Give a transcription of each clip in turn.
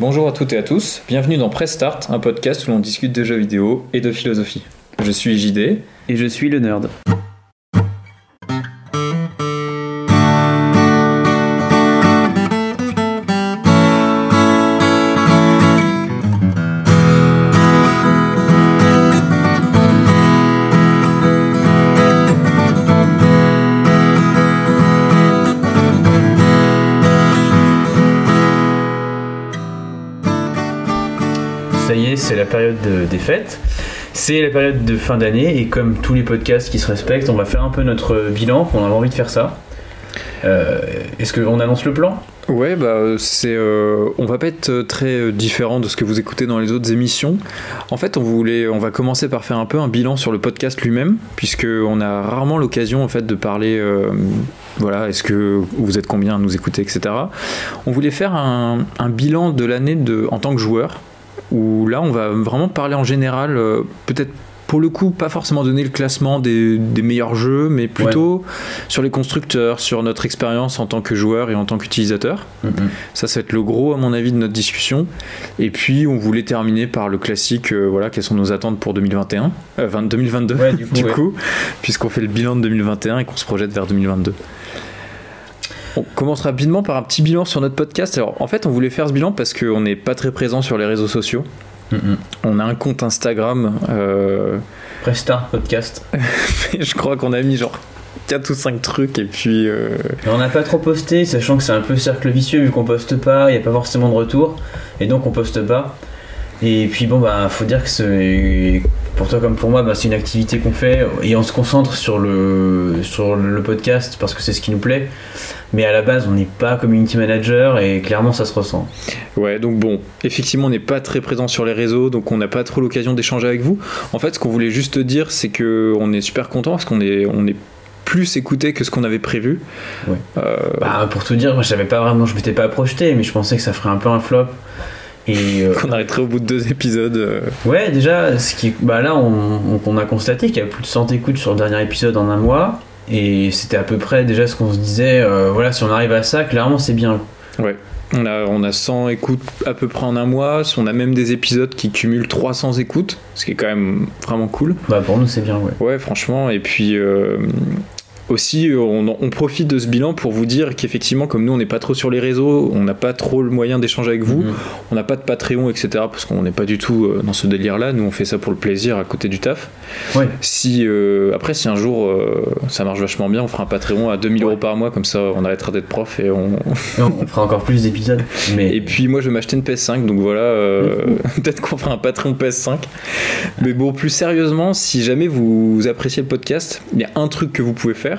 Bonjour à toutes et à tous, bienvenue dans Press Start, un podcast où l'on discute de jeux vidéo et de philosophie. Je suis JD. Et je suis le nerd. Période de- des fêtes. C'est la période de fin d'année et comme tous les podcasts qui se respectent, on va faire un peu notre bilan. On avait envie de faire ça. Euh, Est-ce qu'on annonce le plan? Ouais, bah c'est, euh, on va pas être euh, très euh, différent de ce que vous écoutez dans les autres émissions. En fait, on voulait, on va commencer par faire un peu un bilan sur le podcast lui-même, puisque on a rarement l'occasion en fait de parler. euh, voilà, est-ce que vous êtes combien à nous écouter, etc. On voulait faire un, un bilan de l'année en tant que joueur, où là, on va vraiment parler en général, euh, peut-être. Pour le coup, pas forcément donner le classement des, des meilleurs jeux, mais plutôt sur les constructeurs, sur notre expérience en tant que joueur et en tant qu'utilisateur. Ça, ça va être le gros, à mon avis, de notre discussion. Et puis, on voulait terminer par le classique, euh, voilà, quelles sont nos attentes pour 2021, euh, 20 2022, Ouais, du coup, du ouais. coup, puisqu'on fait le bilan de 2021 et qu'on se projette vers 2022. On commence rapidement par un petit bilan sur notre podcast. Alors, en fait, on voulait faire ce bilan parce qu'on n'est pas très présent sur les réseaux sociaux. On a un compte Instagram, euh, Prestart podcast. je crois qu'on a mis genre 4 ou 5 trucs, et puis... euh, Et on n'a pas trop posté, sachant que c'est un peu cercle vicieux vu qu'on poste pas, il n'y a pas forcément de retour, et donc on poste pas. Et puis bon bah faut dire que c'est pour toi comme pour moi bah, c'est une activité qu'on fait et on se concentre sur le sur le podcast parce que c'est ce qui nous plaît. Mais à la base on n'est pas community manager et clairement ça se ressent. Ouais, donc bon, effectivement, on n'est pas très présent sur les réseaux, donc on n'a pas trop l'occasion d'échanger avec vous. En fait, ce qu'on voulait juste dire, c'est que on est super content parce qu'on est, on est plus écouté que ce qu'on avait prévu. Ouais. Euh, Bah pour te dire moi je savais pas vraiment je m'étais pas projeté mais je pensais que ça ferait un peu un flop. Et euh, qu'on arrêterait au bout de deux épisodes. euh, Ouais, déjà, ce qui, bah là, on, a constaté qu'il y a plus de 100 écoutes sur le dernier épisode en un mois, et c'était à peu près déjà ce qu'on se disait. euh, voilà, si on arrive à ça, clairement, c'est bien. On a, on a 100 écoutes à peu près en un mois. On a même des épisodes qui cumulent 300 écoutes, ce qui est quand même vraiment cool. Bah pour nous, c'est bien, ouais. Ouais, franchement. Et puis aussi, on, on profite de ce bilan pour vous dire qu'effectivement, comme nous, on n'est pas trop sur les réseaux, on n'a pas trop le moyen d'échanger avec vous. Mhm. On n'a pas de Patreon, etc. Parce qu'on n'est pas du tout euh, dans ce délire-là. Nous, on fait ça pour le plaisir à côté du taf. Ouais. Si, euh, après, si un jour euh, ça marche vachement bien, on fera un Patreon à 2000 Ouais. euros par mois. Comme ça, on arrêtera d'être prof et on. Fera encore plus d'épisodes. Mais Et puis, moi, je vais m'acheter une PS5. Donc voilà, euh, peut-être qu'on fera un Patreon PS5. Mais bon, plus sérieusement, si jamais vous appréciez le podcast, il y a un truc que vous pouvez faire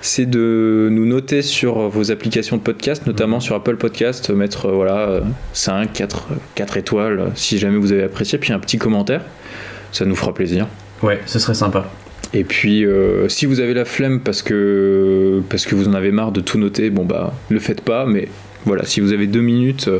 c'est de nous noter sur vos applications de podcast, notamment sur Apple Podcast, mettre euh, voilà, euh, 5, 4, 4 étoiles euh, si jamais vous avez apprécié, puis un petit commentaire. Ça nous fera plaisir. ouais, ce serait sympa. Et puis, euh, si vous avez la flemme parce que, parce que vous en avez marre de tout noter, bon bah, le faites pas, mais voilà, si vous avez deux minutes, euh,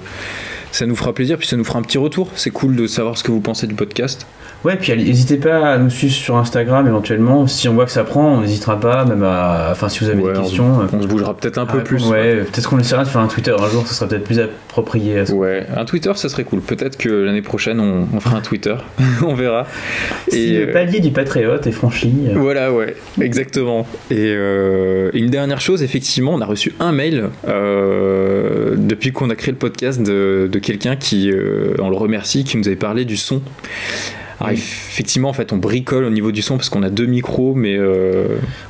ça nous fera plaisir, puis ça nous fera un petit retour. C'est cool de savoir ce que vous pensez du podcast. Ouais, puis n'hésitez pas à nous suivre sur Instagram éventuellement. Si on voit que ça prend, on n'hésitera pas, même à. Enfin, si vous avez Ouais, des on- questions. euh, On se bougera peut-être un peu répondre. plus. Ouais, peut-être qu'on essaiera de faire un Twitter un jour, ce serait peut-être plus approprié à Ouais, un Twitter, ça serait cool. Peut-être que l'année prochaine, on, on fera un Twitter. on verra. Si Et, le euh, palier du patriote est franchi. euh, Voilà, ouais, exactement. Et euh, une dernière chose, effectivement, on a reçu un mail depuis qu'on a créé le podcast de, de quelqu'un qui, on le remercie, qui nous avait parlé du son. Alors, Oui. effectivement, en fait, on bricole au niveau du son parce qu'on a deux micros, mais euh,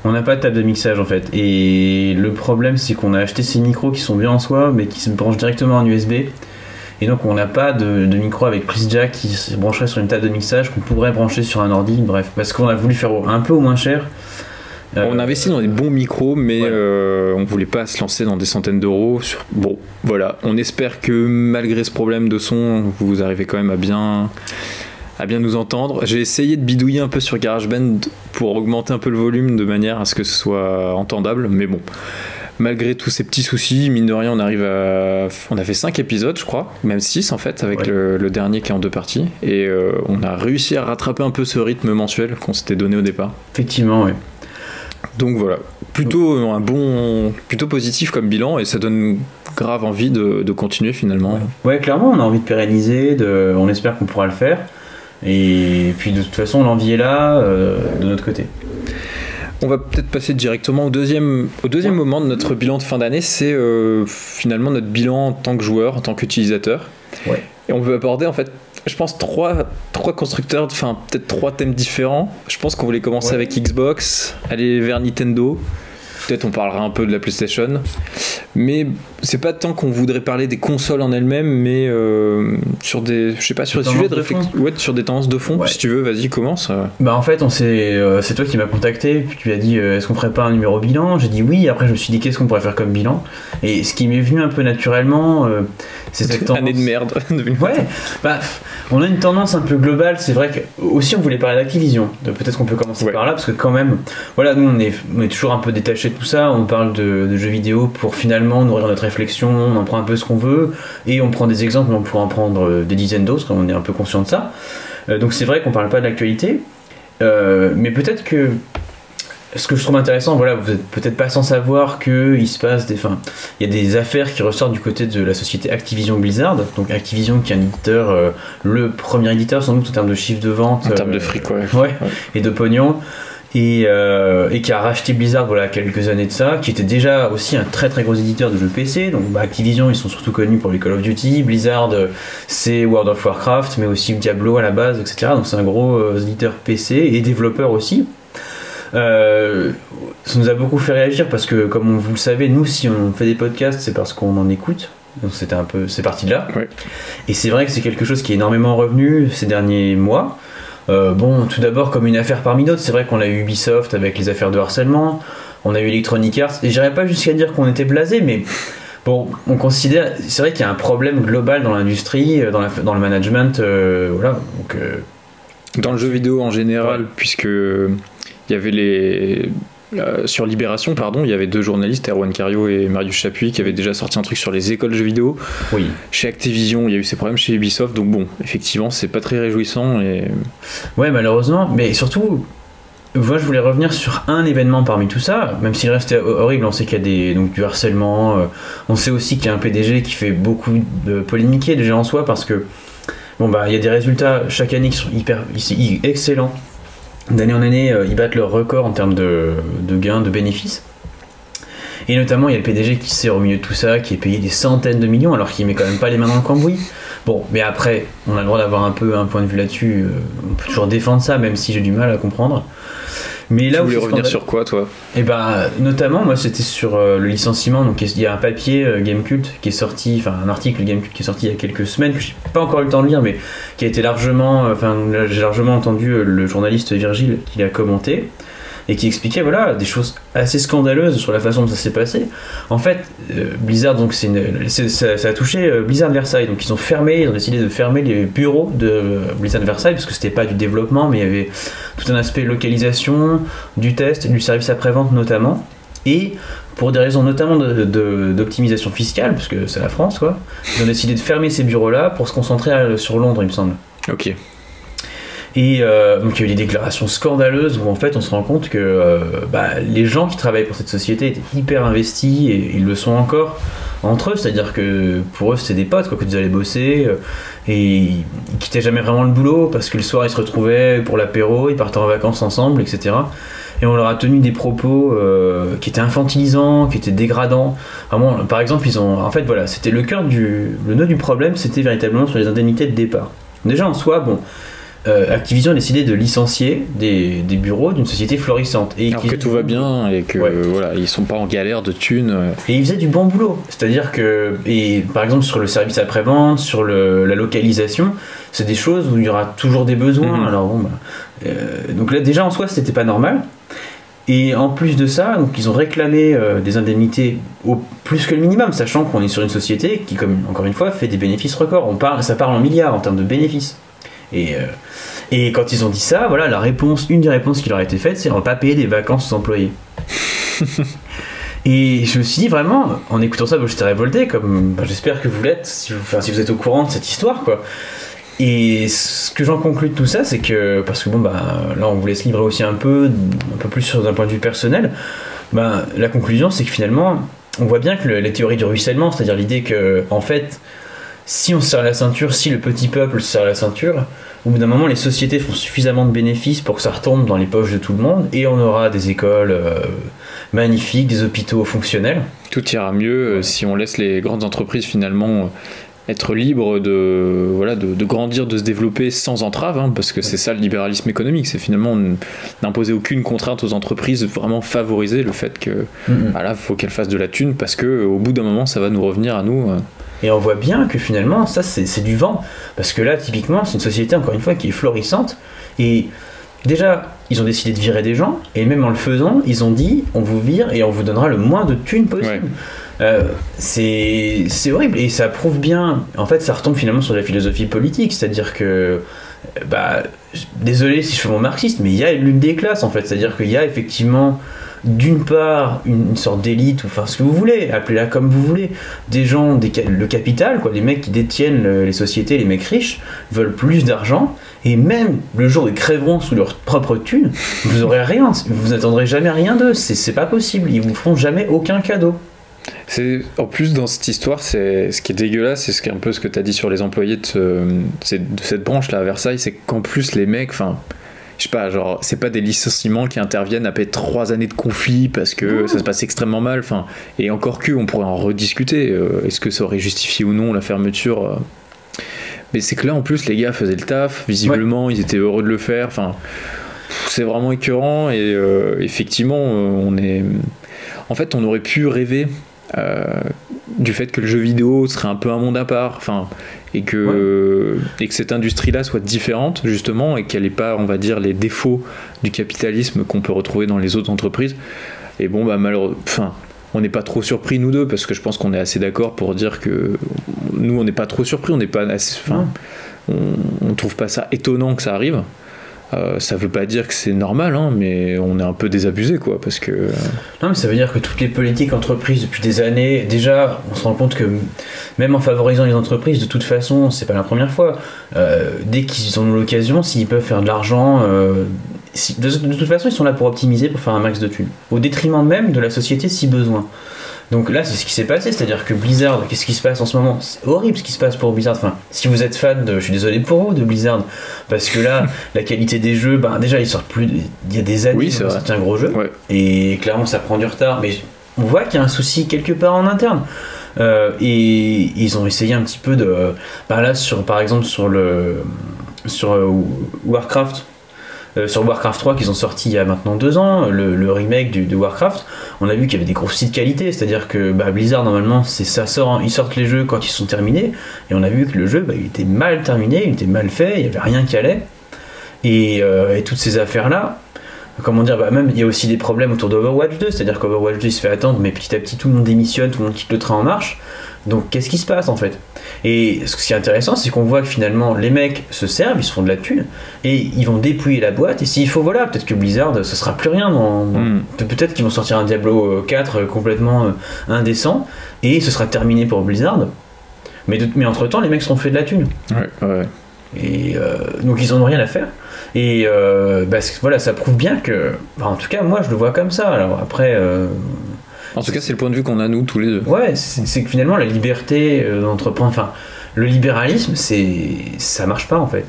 On n'a pas de table de mixage en fait. Et le problème, c'est qu'on a acheté ces micros qui sont bien en soi, mais qui se branchent directement en USB. Et donc, on n'a pas de, de micro avec prise jack qui se brancherait sur une table de mixage qu'on pourrait brancher sur un ordi. Bref, parce qu'on a voulu faire un peu au moins cher. Euh, on a investi dans des bons micros, mais Ouais. euh, on voulait pas se lancer dans des centaines d'euros. Sur... Bon, voilà. On espère que malgré ce problème de son, vous arrivez quand même à bien, à bien nous entendre. J'ai essayé de bidouiller un peu sur GarageBand pour augmenter un peu le volume de manière à ce que ce soit entendable, mais bon. Malgré tous ces petits soucis, mine de rien, on arrive à. On a fait 5 épisodes, je crois, même 6 en fait, avec Ouais. le, le dernier qui est en deux parties. Et euh, on a réussi à rattraper un peu ce rythme mensuel qu'on s'était donné au départ. Effectivement, oui. Donc voilà, plutôt un bon, plutôt positif comme bilan et ça donne grave envie de, de continuer finalement. Ouais, clairement, on a envie de pérenniser, de, on espère qu'on pourra le faire. Et puis de toute façon, l'envie est là euh, de notre côté. On va peut-être passer directement au deuxième, au deuxième moment de notre bilan de fin d'année, c'est euh, finalement notre bilan en tant que joueur, en tant qu'utilisateur. Ouais. Et on veut aborder en fait, je pense, trois, trois constructeurs, enfin peut-être trois thèmes différents. Je pense qu'on voulait commencer Ouais. avec Xbox, aller vers Nintendo. Peut-être on parlera un peu de la PlayStation. Mais c'est pas tant qu'on voudrait parler des consoles en elles-mêmes, mais euh, sur des, je sais pas, sur Des des sujets de réflexion. Ouais, sur des tendances de fond. Ouais. Si tu veux, vas-y, commence. Bah en fait, on s'est, euh, c'est toi qui m'as contacté, puis tu as dit euh, est-ce qu'on ferait pas un numéro bilan? J'ai dit oui. Après, je me suis dit qu'est-ce qu'on pourrait faire comme bilan? Et ce qui m'est venu un peu naturellement, c'est cette tendance. Année de merde. Ouais, bah, on a une tendance un peu globale. C'est vrai que aussi on voulait parler d'Activision. Peut-être qu'on peut commencer Ouais. par là parce que quand même, voilà, nous on est, on est toujours un peu détaché tout ça. On parle de, de jeux vidéo pour finalement nourrir notre réflexion. On en prend un peu ce qu'on veut et on prend des exemples, mais on pourrait en prendre euh, des dizaines d'autres. On est un peu conscient de ça. Euh, donc c'est vrai qu'on parle pas de l'actualité, Euh, mais peut-être que ce que je trouve intéressant, voilà, vous êtes peut-être pas sans savoir que il se passe des, enfin, il y a des affaires qui ressortent du côté de la société Activision Blizzard. Donc Activision qui est un éditeur, euh, le premier éditeur sans doute en termes de chiffre de vente, En termes de fric, ouais. ouais, et de pognon. Et, euh, et qui a racheté Blizzard voilà quelques années de ça, qui était déjà aussi un très très gros éditeur de jeux PC. Donc bah, Activision ils sont surtout connus pour les Call of Duty, Blizzard euh, c'est World of Warcraft, mais aussi Diablo à la base, etc. Donc c'est un gros euh, éditeur PC et développeur aussi. Euh, ça nous a beaucoup fait réagir parce que comme vous le savez, nous si on fait des podcasts c'est parce qu'on en écoute. Donc c'était un peu, c'est parti de là. Ouais. Et c'est vrai que c'est quelque chose qui est énormément revenu ces derniers mois. Euh, bon, tout d'abord comme une affaire parmi d'autres, c'est vrai qu'on a eu Ubisoft avec les affaires de harcèlement, on a eu Electronic Arts, et j'irais pas jusqu'à dire qu'on était blasé, mais bon, on considère, c'est vrai qu'il y a un problème global dans l'industrie, euh, dans, la- dans le management, euh, voilà. Donc, euh, Dans le jeu vidéo en général, puisque il y avait les. Euh, sur Libération, pardon, il y avait deux journalistes, Erwan Cario et Marius Chapuis, qui avaient déjà sorti un truc sur les écoles de jeux vidéo. oui. Chez Activision, il y a eu ces problèmes chez Ubisoft, donc bon, effectivement, c'est pas très réjouissant. Et... Ouais, malheureusement, mais surtout, moi je voulais revenir sur un événement parmi tout ça, même s'il reste horrible, on sait qu'il y a des, donc, du harcèlement, euh, on sait aussi qu'il y a un PDG qui fait beaucoup de polémiquer déjà en soi parce que, bon bah, il y a des résultats chaque année qui sont hyper excellents. D'année en année, euh, ils battent leur record en termes de, gains, de bénéfices. Et notamment, il y a le PDG qui sert au milieu de tout ça, qui est payé des centaines de millions alors qu'il met quand même pas les mains dans le cambouis. Bon, mais après, on a le droit d'avoir un peu un point de vue là-dessus. euh, on peut toujours défendre ça, même si j'ai du mal à comprendre. Mais là tu voulais revenir sur quoi, toi? Et ben, notamment, moi, c'était sur euh, le licenciement. Donc, il y a un papier euh, Gamecult qui est sorti, enfin, un article Gamecult qui est sorti il y a quelques semaines que j'ai pas encore eu le temps de lire, mais qui a été largement, euh, enfin, j'ai largement entendu euh, le journaliste Virgile qui l'a commenté et qui expliquait, voilà, des choses assez scandaleuses sur la façon dont ça s'est passé. En fait, euh, Blizzard, donc, ça, a touché euh, Blizzard Versailles. Donc, ils ont fermé, ils ont décidé de fermer les bureaux de euh, Blizzard Versailles parce que c'était pas du développement, mais il y avait tout un aspect localisation, du test, du service après-vente notamment. Et pour des raisons notamment d'optimisation fiscale, parce que c'est la France, quoi, ils ont décidé de fermer ces bureaux-là pour se concentrer à- sur Londres, il me semble. Ok. Et euh, donc il y a eu des déclarations scandaleuses où en fait on se rend compte que euh, bah, les gens qui travaillent pour cette société étaient hyper investis et ils le sont encore entre eux, c'est-à-dire que pour eux c'était des potes quoi, que ils allaient bosser euh, et ils quittaient jamais vraiment le boulot parce que le soir ils se retrouvaient pour l'apéro, ils partaient en vacances ensemble, etc. Et on leur a tenu des propos euh, qui étaient infantilisants, qui étaient dégradants. Vraiment, par exemple, ils ont, en fait, voilà, c'était le cœur du, le nœud du problème, c'était véritablement sur les indemnités de départ. Déjà en soi, bon, euh, Activision a décidé de licencier des, des bureaux d'une société florissante. Et Alors que tout va bien et que Ouais. euh, voilà, ils sont pas en galère de thunes. euh. Et ils faisaient du bon boulot. C'est-à-dire que, et par exemple sur le service après-vente, sur le- la localisation, c'est des choses où il y aura toujours des besoins. Mhm. Alors bon, bah, euh, donc là déjà en soi c'était pas normal. Et en plus de ça, donc ils ont réclamé euh, des indemnités au plus que le minimum, sachant qu'on est sur une société qui, comme encore une fois, fait des bénéfices records. On parle, ça parle en milliards en termes de bénéfices. Et, euh, et quand ils ont dit ça, voilà, la réponse, une des réponses qui leur a été faite, c'est on va pas payer des vacances aux employés. Et je me suis dit vraiment, en écoutant ça, j'étais révolté, comme bah, j'espère que vous l'êtes, si vous, enfin, si vous êtes au courant de cette histoire, quoi. Et ce que j'en conclus de tout ça, c'est que, parce que bon, bah, là, on vous laisse livrer aussi un peu, un peu plus sur d'un point de vue personnel, bah, la conclusion, c'est que finalement, on voit bien que le- la théorie du ruissellement, c'est-à-dire l'idée que, en fait, si on se serre la ceinture, si le petit peuple se serre la ceinture, au bout d'un moment, les sociétés font suffisamment de bénéfices pour que ça retombe dans les poches de tout le monde, et on aura des écoles euh, magnifiques, des hôpitaux fonctionnels. Tout ira mieux euh, si on laisse les grandes entreprises finalement euh, être libres de, voilà, de, de grandir, de se développer sans entrave, hein, parce que c'est ça le libéralisme économique, c'est finalement n'imposer aucune contrainte aux entreprises, vraiment favoriser le fait que voilà, faut qu'elles fassent de la thune, parce que au bout d'un moment, ça va nous revenir à nous. euh. Et on voit bien que finalement, ça, c'est du vent. Parce que là, typiquement, c'est une société, encore une fois, qui est florissante. Et déjà, ils ont décidé de virer des gens. Et même en le faisant, ils ont dit on vous vire et on vous donnera le moins de thunes possible. Ouais. Euh, c'est horrible. Et ça prouve bien. En fait, ça retombe finalement sur la philosophie politique. C'est-à-dire que. Bah, désolé si je fais mon marxiste, mais il y a une lutte des classes en fait. C'est-à-dire qu'il y a effectivement d'une part une, sorte d'élite, ou enfin ce que vous voulez, appelez-la comme vous voulez, des gens, des, le capital, quoi, les mecs qui détiennent le- les sociétés, les mecs riches, veulent plus d'argent, et même le jour où ils crèveront sous leur propre thune, vous aurez rien, vous n'attendrez jamais rien d'eux, c'est pas possible, ils vous feront jamais aucun cadeau. C'est en plus dans cette histoire, c'est ce qui est dégueulasse, c'est ce un peu ce que tu as dit sur les employés de, cette branche là à Versailles, c'est qu'en plus les mecs, je sais pas, genre c'est pas des licenciements qui interviennent après trois années de conflit parce que ça se passe extrêmement mal, enfin, et encore que on pourrait en rediscuter. euh, Est-ce que ça aurait justifié ou non la fermeture euh. Mais c'est que là en plus les gars faisaient le taf, visiblement ils étaient heureux de le faire, enfin, c'est vraiment écœurant et euh, effectivement on est, en fait on aurait pu rêver euh, du fait que le jeu vidéo serait un peu un monde à part, enfin, et que, et que cette industrie-là soit différente justement et qu'elle n'ait pas, on va dire, les défauts du capitalisme qu'on peut retrouver dans les autres entreprises. Et bon, bah malheureusement, enfin, on n'est pas trop surpris nous deux parce que je pense qu'on est assez d'accord pour dire que nous on n'est pas trop surpris, on n'est pas assez, enfin, on, on trouve pas ça étonnant que ça arrive. Euh, ça veut pas dire que c'est normal, hein, mais on est un peu désabusé, quoi, parce que. Non, mais ça veut dire que toutes les politiques entreprises depuis des années, déjà, on se rend compte que même en favorisant les entreprises, de toute façon, c'est pas la première fois. euh, dès qu'ils ont l'occasion, s'ils peuvent faire de l'argent, euh, si- de, de toute façon, ils sont là pour optimiser, pour faire un max de thunes, au détriment même de la société si besoin. Donc là, c'est ce qui s'est passé, c'est-à-dire que Blizzard, qu'est-ce qui se passe en ce moment? C'est horrible ce qui se passe pour Blizzard. Enfin, si vous êtes fan de, je suis désolé pour vous, de Blizzard, parce que là, la qualité des jeux, ben déjà, ils sortent plus, il y a des années, Oui, c'est un gros jeu. Ouais. Et clairement, ça prend du retard, mais on voit qu'il y a un souci quelque part en interne. Euh, et ils ont essayé un petit peu de. Bah là, sur, par exemple, sur le. Sur euh, Warcraft. euh, sur Warcraft 3 qu'ils ont sorti il y a maintenant deux ans, le, le remake du, de Warcraft, on a vu qu'il y avait des gros de qualité, c'est-à-dire que bah, Blizzard normalement c'est ça sort, ils sortent les jeux quand ils sont terminés, et on a vu que le jeu bah, il était mal terminé, il était mal fait, il n'y avait rien qui allait, et, euh, et toutes ces affaires là, comment dire, bah même il y a aussi des problèmes autour d'Overwatch 2, c'est-à-dire qu'Overwatch 2 il se fait attendre, mais petit à petit tout le monde démissionne, tout le monde quitte le train en marche. Donc qu'est-ce qui se passe en fait? Et ce qui est intéressant, c'est qu'on voit que finalement les mecs se servent, ils se font de la thune, et ils vont dépouiller la boîte, et s'il faut, voilà, peut-être que Blizzard, ce sera plus rien dans. Mm. Pe- Peut-être qu'ils vont sortir un Diablo euh, 4 euh, complètement euh, indécent, et ce sera terminé pour Blizzard. Mais, de- mais entre-temps, les mecs seront fait de la thune. Ouais, ouais. Et euh, donc ils en ont rien à faire. Et euh, bah, voilà, ça prouve bien que. bah, en tout cas, moi je le vois comme ça. Alors après, euh, En tout cas, c'est le point de vue qu'on a nous tous les deux. ouais, c'est que finalement la liberté euh, d'entreprendre, enfin, le libéralisme, c'est ça marche pas en fait.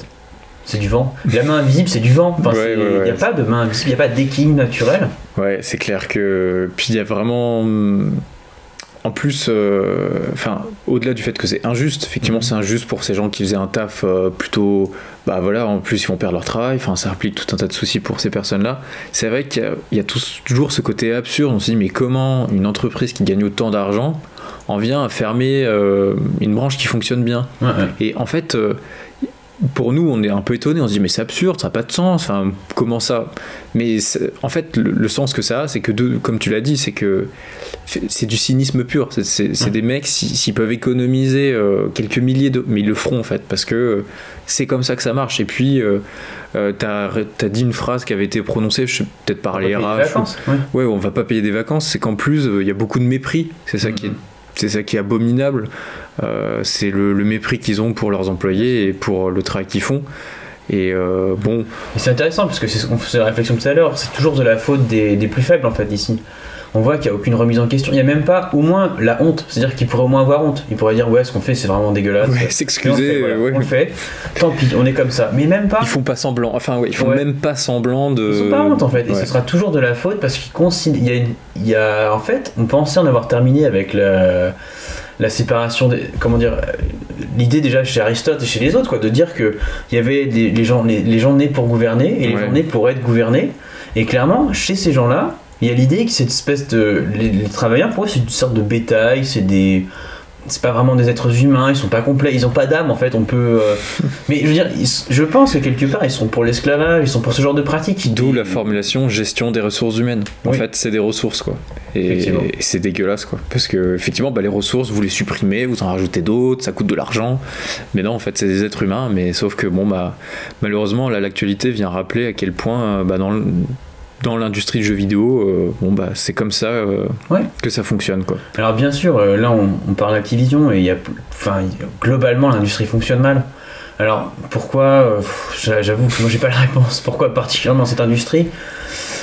C'est du vent. La main invisible, c'est du vent. Enfin, Ouais, c'est- il ouais, ouais. n'y a pas de main invisible, il n'y a pas d'équilibre naturel. Ouais, c'est clair que. Puis il y a vraiment. En plus, euh, enfin, au-delà du fait que c'est injuste, effectivement, Mhm. c'est injuste pour ces gens qui faisaient un taf euh, plutôt. Bah voilà, en plus, ils vont perdre leur travail, enfin, ça implique tout un tas de soucis pour ces personnes-là. C'est vrai qu'il y a, y toujours ce côté absurde. On se dit, mais comment une entreprise qui gagne autant d'argent en vient à fermer euh, une branche qui fonctionne bien? Ouais, ouais. Et en fait, pour nous, on est un peu étonné. On se dit, mais c'est absurde, ça n'a pas de sens. Enfin, comment ça? Mais en fait, le, le sens que ça a, c'est que, de, comme tu l'as dit, c'est que c'est du cynisme pur. C'est- Ouais. des mecs, si- s'ils peuvent économiser euh, quelques milliers de. Mais ils le feront, en fait, parce que euh, c'est comme ça que ça marche. Et puis, euh, euh, t'as as dit une phrase qui avait été prononcée, je sais peut-être par On les RH. ou- ouais. Ouais, on va pas payer des vacances, c'est qu'en plus, il y a beaucoup de mépris. C'est ça, qui est. c'est ça qui est abominable. Euh, c'est le, mépris qu'ils ont pour leurs employés et pour le travail qu'ils font. Et euh, bon, c'est intéressant parce que c'est ce qu'on faisait la réflexion tout à l'heure, c'est toujours de la faute des plus faibles en fait ici. On voit qu'il n'y a aucune remise en question. Il n'y a même pas au moins la honte. C'est-à-dire qu'il pourrait au moins avoir honte. Il pourrait dire ouais, ce qu'on fait, c'est vraiment dégueulasse. Ouais, s'excuser. fait, voilà, ouais. on le fait. Tant pis, on est comme ça. Mais même pas. Ils font pas semblant. Enfin, ouais, ils font Ouais. même pas semblant de. Ils ont pas honte en fait, et ce sera toujours de la faute parce qu'il considère. Il y a, une- il y a- en fait, on pensait en avoir terminé avec la, la séparation des. Comment dire L'idée déjà chez Aristote et chez les autres, quoi, de dire que il y avait des, les, gens, les, les gens nés pour gouverner et les Ouais. gens nés pour être gouvernés. Et clairement, chez ces gens-là, il y a l'idée que cette espèce de. Les, les travailleurs, pour eux, c'est une sorte de bétail, c'est des. C'est pas vraiment des êtres humains, ils sont pas complets, ils ont pas d'âme en fait, on peut. euh, Mais je veux dire, ils- je pense que quelque part ils sont pour l'esclavage, ils sont pour ce genre de pratiques. D'où la formulation gestion des ressources humaines. En Oui. fait, c'est des ressources, quoi. Et, c'est dégueulasse, quoi. Parce que, effectivement, bah, les ressources, vous les supprimez, vous en rajoutez d'autres, ça coûte de l'argent. Mais non, en fait, c'est des êtres humains. Mais sauf que, bon, bah, malheureusement, là, l'actualité vient rappeler à quel point, euh, bah, dans le- dans l'industrie du jeu vidéo, euh, bon bah c'est comme ça euh, Ouais. que ça fonctionne quoi. Alors bien sûr, euh, là on, on parle d'Activision et il y a, enfin, globalement l'industrie fonctionne mal. Alors pourquoi J'avoue que moi j'ai pas la réponse. Pourquoi particulièrement cette industrie?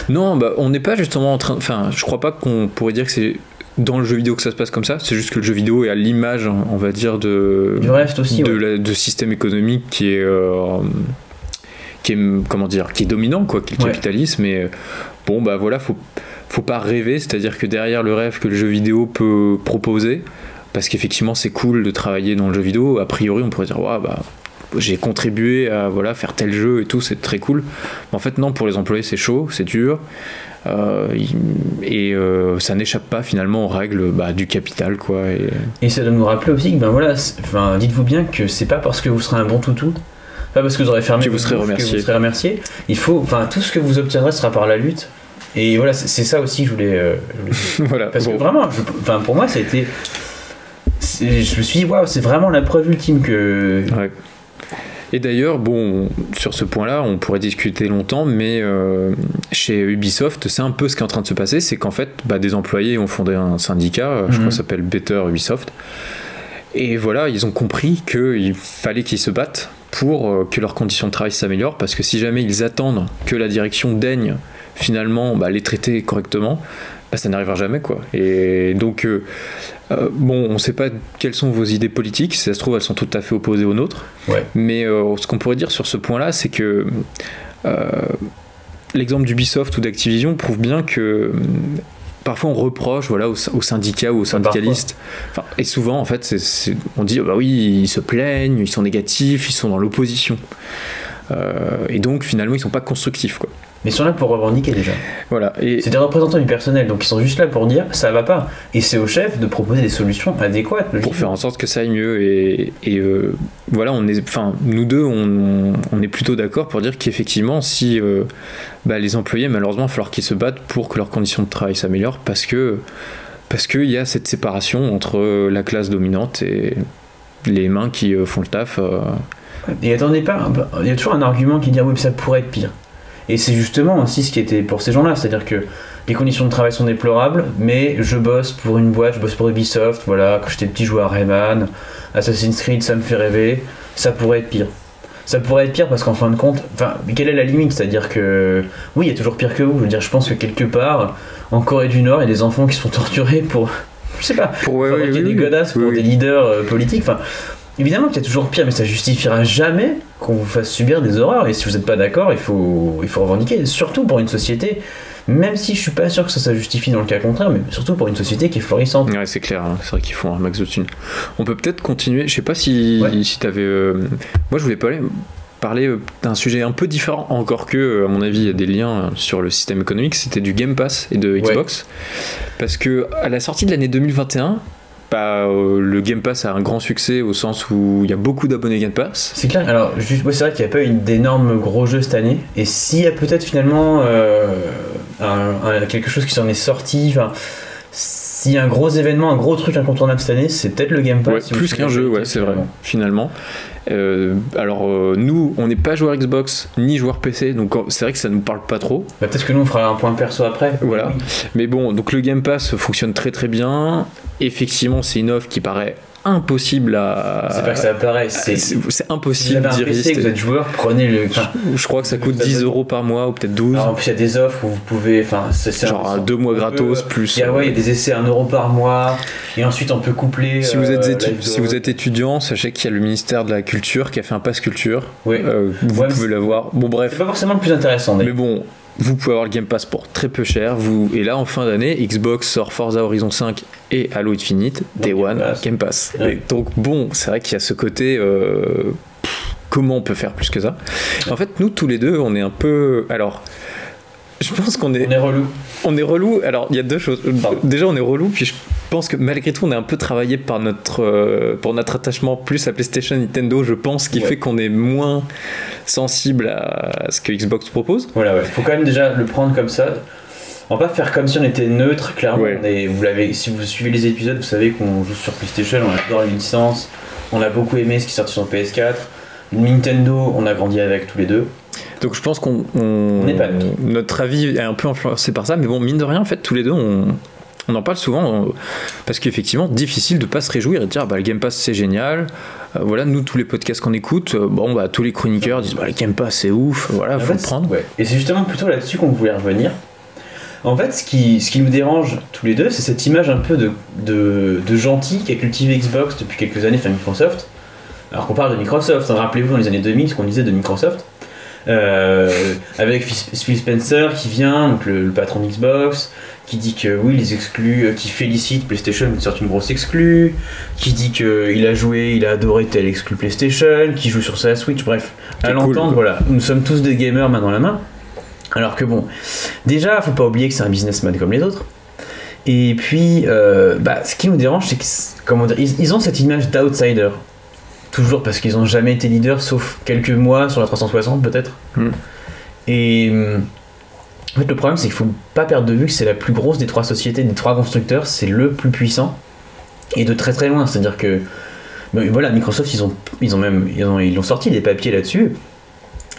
Non, bah on n'est pas justement en train. Enfin, je crois pas qu'on pourrait dire que c'est dans le jeu vidéo que ça se passe comme ça. C'est juste que le jeu vidéo est à l'image, on va dire, de Du reste aussi. de, ouais. la- de système économique qui est qui est comment dire qui est dominant quoi qui est le Ouais. capitalisme et euh, bon bah voilà faut faut pas rêver c'est à dire que derrière le rêve que le jeu vidéo peut proposer parce qu'effectivement c'est cool de travailler dans le jeu vidéo a priori on pourrait dire ouais, bah j'ai contribué à voilà faire tel jeu et tout c'est très cool mais en fait non pour les employés c'est chaud c'est dur euh, et euh, ça n'échappe pas finalement aux règles bah, du capital quoi et, Et ça doit nous rappeler aussi que ben voilà, enfin dites-vous bien que c'est pas parce que vous serez un bon toutou, pas parce que vous aurez fermé Que vous serez remercié. vous serez remercié. Il faut, enfin tout ce que vous obtiendrez sera par la lutte. Et voilà, c'est ça aussi que je voulais. euh, je voulais voilà Parce Bon. que vraiment, je- enfin, pour moi, ça a été. Je me suis dit, waouh, c'est vraiment la preuve ultime que. Ouais. Et d'ailleurs, bon, sur ce point-là, on pourrait discuter longtemps, mais euh, chez Ubisoft, c'est un peu ce qui est en train de se passer, c'est qu'en fait, bah, des employés ont fondé un syndicat, euh, je crois Mhm. s'appelle Better Ubisoft, et voilà, ils ont compris qu'il fallait qu'ils se battent pour euh, que leurs conditions de travail s'améliorent, parce que si jamais ils attendent que la direction daigne finalement bah, les traiter correctement, bah, ça n'arrivera jamais quoi. Et donc euh, euh, bon, on ne sait pas quelles sont vos idées politiques, si ça se trouve elles sont tout à fait opposées aux nôtres. Ouais. Mais euh, ce qu'on pourrait dire sur ce point-là, c'est que l'exemple d'Ubisoft ou d'Activision prouve bien que parfois on reproche voilà, aux, aux syndicats ou aux syndicalistes. Enfin, et souvent, en fait, on dit bah oui, ils se plaignent, ils sont négatifs, ils sont dans l'opposition. Euh, et donc finalement, ils sont pas constructifs. Quoi. Mais ils sont là pour revendiquer déjà. Voilà. Et, C'est des représentants du personnel, donc ils sont juste là pour dire ça va pas. Et c'est au chef de proposer des solutions adéquates. pour faire en sorte que ça aille mieux et, et, euh, voilà on est enfin nous deux on, on est plutôt d'accord pour dire qu'effectivement si euh, bah, les employés malheureusement il va falloir qu'ils se battent pour que leurs conditions de travail s'améliorent parce que parce qu'il y a cette séparation entre euh, la classe dominante et les mains qui font le taf euh. Et attendez pas, il y a toujours un argument qui dit ah oui, mais ça pourrait être pire. Et c'est justement aussi ce qui était pour ces gens-là, c'est-à-dire que les conditions de travail sont déplorables, mais je bosse pour une boîte, je bosse pour Ubisoft, voilà, quand j'étais petit, je jouais à Rayman, Assassin's Creed, ça me fait rêver, ça pourrait être pire. Ça pourrait être pire parce qu'en fin de compte, enfin, quelle est la limite? C'est-à-dire que, oui, il y a toujours pire que vous. Je veux dire, je pense que quelque part, en Corée du Nord, il y a des enfants qui sont torturés pour, je sais pas, pour ouais, fabriquer ouais, des godasses pour des leaders euh, politiques. Enfin, évidemment qu'il y a toujours pire, mais ça justifiera jamais qu'on vous fasse subir des horreurs. Et si vous n'êtes pas d'accord, il faut, il faut revendiquer. Surtout pour une société, même si je suis pas sûr que ça, ça justifie dans le cas contraire, mais surtout pour une société qui est florissante. Ouais, c'est clair, hein. c'est vrai qu'ils font un max de thunes. On peut peut-être continuer, je sais pas si, Ouais. si t'avais. euh, Moi, je voulais parler, parler euh, d'un sujet un peu différent, encore que, euh, à mon avis, il y a des liens sur le système économique, c'était du Game Pass et de Xbox. Parce que à la sortie de l'année 2021, euh, le Game Pass a un grand succès au sens où il y a beaucoup d'abonnés Game Pass. C'est clair. Alors, juste, c'est vrai qu'il n'y a pas eu d'énormes gros jeux cette année. Et s'il y a peut-être finalement euh, quelque chose qui s'en est sorti, enfin, s'il y a un gros événement, un gros truc incontournable cette année, c'est peut-être le Game Pass. Ouais, si plus qu'un jeu, ouais, c'est vrai, finalement. Euh, alors, euh, nous, on n'est pas joueur Xbox ni joueur PC, donc c'est vrai que ça nous parle pas trop. Bah, peut-être que nous on fera un point perso après. Voilà. Mais bon, donc le Game Pass fonctionne très très bien. Effectivement, c'est une offre qui paraît impossible à. C'est pas que ça apparaît, c'est. Impossible d'y PC, que résister. vous êtes joueur, prenez le. Enfin, Je crois que ça coûte Vous avez- 10 euros par mois ou peut-être 12. alors, en plus, il y a des offres où vous pouvez. Enfin, c'est Genre un- deux mois on peut- gratos plus. Il y, a, ouais, il y a des essais à 1 euro par mois, et ensuite on peut coupler. Si vous, êtes euh, si vous êtes étudiant, sachez qu'il y a le ministère de la Culture qui a fait un pass culture. Oui. Euh, vous Ouais, pouvez l'avoir. Bon, bref. C'est pas forcément le plus intéressant. Mais bon, vous pouvez avoir le Game Pass pour très peu cher. Vous... Et là, en fin d'année, Xbox sort Forza Horizon 5 et Halo Infinite, Day Game One, Pass. Game Pass. Ouais. Et donc, bon, c'est vrai qu'il y a ce côté. euh, pff, Comment on peut faire plus que ça? En fait, nous, tous les deux, on est un peu. Alors. Je pense qu'on est, On est relou. on est relou. Alors, il y a deux choses. Pardon. Déjà, on est relou, puis je pense que malgré tout, on est un peu travaillé par notre, euh, pour notre attachement plus à PlayStation, Nintendo, je pense, qui Ouais. fait qu'on est moins sensible à ce que Xbox propose. Voilà, ouais. Faut quand même déjà le prendre comme ça. On va pas faire comme si on était neutre, clairement. Ouais. On est- vous l'avez, si vous suivez les épisodes, vous savez qu'on joue sur PlayStation, on adore les licences. On a beaucoup aimé ce qui est sorti sur PS4. Nintendo, on a grandi avec tous les deux. Donc je pense qu'on notre avis est un peu influencé par ça, mais bon mine de rien en fait tous les deux on, on en parle souvent on- parce qu'effectivement difficile de pas se réjouir et de dire bah le Game Pass c'est génial. Euh, voilà nous tous les podcasts qu'on écoute, euh, bon bah tous les chroniqueurs disent bah le Game Pass c'est ouf, voilà En faut fait, le prendre. ouais. Et c'est justement plutôt là-dessus qu'on voulait revenir. En fait, ce qui, ce qui nous dérange tous les deux, c'est cette image un peu de, de, de gentil qu'a cultivé Xbox depuis quelques années, enfin Microsoft. Alors qu'on parle de Microsoft, hein, rappelez-vous dans les années 2000 ce qu'on disait de Microsoft. Euh, avec Phil Spencer qui vient, donc le, le patron d'Xbox, qui dit que oui, les exclus, euh, qui félicite PlayStation qui sort une grosse exclue, qui dit qu'il a joué, il a adoré tel exclu PlayStation, qui joue sur sa Switch, bref, à cool, l'entendre, voilà, nous sommes tous des gamers main dans la main. Alors que bon, déjà, faut pas oublier que c'est un businessman comme les autres. Et puis, euh, bah, ce qui nous dérange, c'est que, comment dire, ils, ils ont cette image d'outsider. Toujours parce qu'ils ont jamais été leaders, sauf quelques mois sur la 360 peut-être. Hmm. Et hum, en fait, le problème, c'est qu'il faut pas perdre de vue que c'est la plus grosse des trois sociétés, des trois constructeurs, c'est le plus puissant et de très très loin. C'est-à-dire que ben, voilà, Microsoft, ils ont, ils ont même, ils ont, ils ont sorti des papiers là-dessus.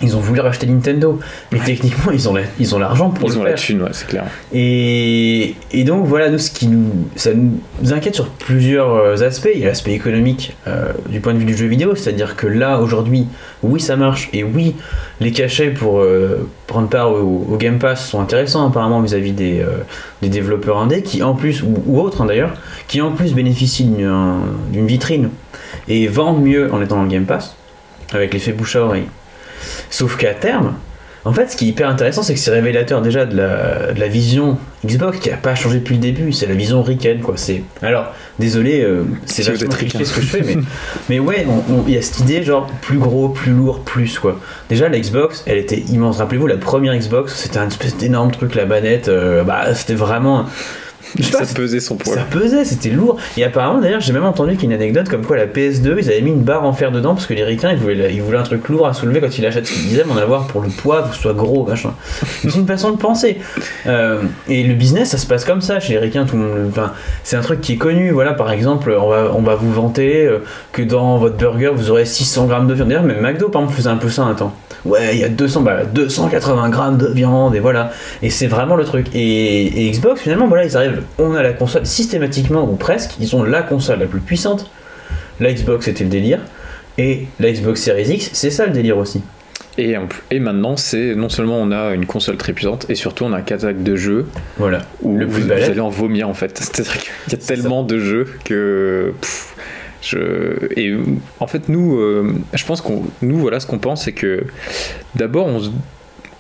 Ils ont voulu racheter Nintendo, mais techniquement, ils ont, la- ils ont l'argent pour Ils le ont faire. la thune, ouais, c'est clair. Et, et donc voilà, nous, ce qui nous, ça nous inquiète sur plusieurs euh, aspects. Il y a l'aspect économique euh, du point de vue du jeu vidéo, c'est-à-dire que là, aujourd'hui, oui, ça marche, et oui, les cachets pour euh, prendre part au, au Game Pass sont intéressants apparemment vis-à-vis des, euh, des développeurs indés, qui en plus, ou, ou autres hein, d'ailleurs, qui en plus bénéficient d'une un- d'une vitrine et vendent mieux en étant dans le Game Pass, avec l'effet bouche à oreille. Sauf qu'à terme, en fait, ce qui est hyper intéressant, c'est que c'est révélateur déjà de la, de la vision Xbox qui a pas changé depuis le début. C'est la vision ricaine, quoi. C'est alors désolé, euh, c'est vachement cliché ce que je fais, mais mais ouais, il y a cette idée genre plus gros, plus lourd, plus quoi. Déjà la Xbox, elle était immense. Rappelez-vous, la première Xbox, c'était un espèce d'énorme truc, la manette. euh, bah, c'était vraiment. Pas, Ça pesait son poids. ça pesait, c'était lourd. Et apparemment, d'ailleurs, j'ai même entendu qu'il y a une anecdote comme quoi la PS2, ils avaient mis une barre en fer dedans parce que les ricains, ils voulaient, ils voulaient un truc lourd à soulever quand ils l'achètent. Disaient, mais en avoir pour le poids, que ce soit gros, machin. C'est une façon de penser. Euh, et le business, ça se passe comme ça chez les ricains. Tout le monde, enfin, c'est un truc qui est connu. Voilà, par exemple, on va, on va vous vanter euh, que dans votre burger, vous aurez 600 grammes de viande. D'ailleurs, même McDo, par exemple, faisait un peu ça un temps. Ouais, il y a 200, bah, 280 grammes de viande, et voilà. Et c'est vraiment le truc. Et, et Xbox, finalement, voilà, ils arrivent. On a la console systématiquement, ou presque, ils ont la console la plus puissante. La Xbox, c'était le délire. Et la Xbox Series X, c'est ça le délire aussi. Et, maintenant, c'est non seulement on a une console très puissante, et surtout on a un catalogue de jeux Voilà. où Le vous, vous allez en vomir en fait. C'est-à-dire qu'il y a tellement de jeux que. pff, je... Et en fait, nous, euh, je pense qu'on. Nous, voilà, ce qu'on pense, c'est que d'abord, on se,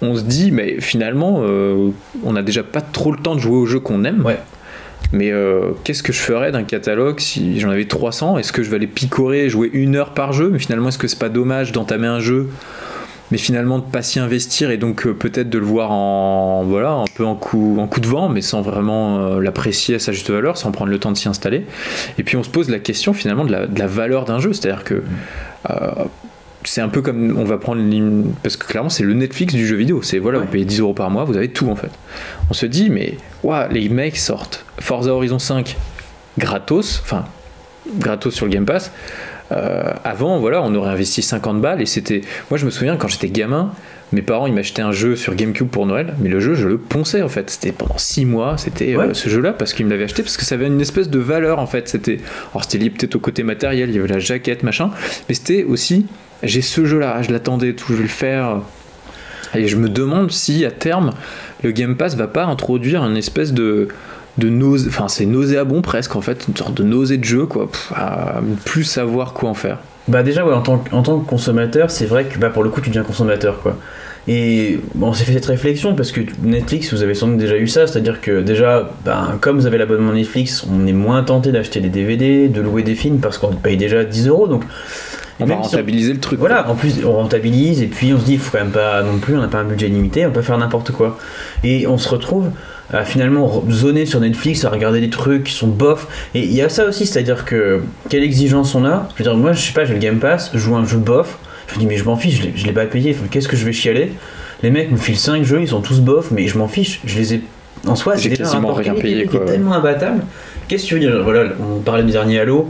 on se dit, mais finalement, euh, on n'a déjà pas trop le temps de jouer aux jeux qu'on aime. Ouais. Mais euh, qu'est-ce que je ferais d'un catalogue si j'en avais 300 Est-ce que je vais aller picorer et jouer une heure par jeu? Mais finalement, est-ce que c'est pas dommage d'entamer un jeu mais finalement de pas s'y investir et donc euh, peut-être de le voir en voilà un peu en coup en coup de vent mais sans vraiment euh, l'apprécier à sa juste valeur sans prendre le temps de s'y installer? Et puis on se pose la question finalement de la, de la valeur d'un jeu c'est à dire que c'est un peu comme on va prendre parce que clairement c'est le Netflix du jeu vidéo c'est voilà Ouais. vous payez 10 euros par mois vous avez tout en fait on se dit mais ouah, les mecs sortent Forza Horizon 5 gratos enfin gratos sur le Game Pass avant, voilà, on aurait investi 50 balles et c'était. Moi, je me souviens quand j'étais gamin, mes parents ils m'achetaient un jeu sur GameCube pour Noël, mais le jeu je le ponçais en fait. C'était pendant 6 mois, c'était Ouais. ce jeu-là parce qu'ils me l'avaient acheté parce que ça avait une espèce de valeur en fait. C'était, alors c'était lié peut-être au côté matériel, il y avait la jaquette machin, mais c'était aussi j'ai ce jeu-là, je l'attendais, tout, je vais le faire. Et je me demande si à terme le Game Pass va pas introduire une espèce de de nausée, enfin c'est nauséabond presque en fait, une sorte de nausée de jeu quoi, pff, à plus savoir quoi en faire. Bah déjà ouais, en tant, que- en tant que consommateur, c'est vrai que bah, pour le coup tu deviens consommateur quoi. Et on s'est fait cette réflexion parce que Netflix, vous avez sans doute déjà eu ça, c'est-à-dire que déjà, ben, comme vous avez l'abonnement Netflix, on est moins tenté d'acheter des DVD, de louer des films parce qu'on paye déjà 10 euros. Donc On va si rentabiliser le truc. Voilà, en plus on rentabilise et puis on se dit il faut quand même pas non plus, on n'a pas un budget limité, on peut faire n'importe quoi. Et on se retrouve à finalement zoner sur Netflix, à regarder des trucs qui sont bof. Et il y a ça aussi, c'est-à-dire que quelle exigence on a? Je veux dire, moi je sais pas, j'ai le Game Pass, je joue un jeu bof, je me dis mais je m'en fiche, je l'ai- pas payé, qu'est-ce que je vais chialer? Les mecs me filent 5 jeux, ils sont tous bof, mais je m'en fiche, je les ai. En soi, c'est déjà un quasiment rapport rien payé, qui est quoi. tellement imbattable. Qu'est-ce que tu veux dire? Voilà, on parlait du dernier Halo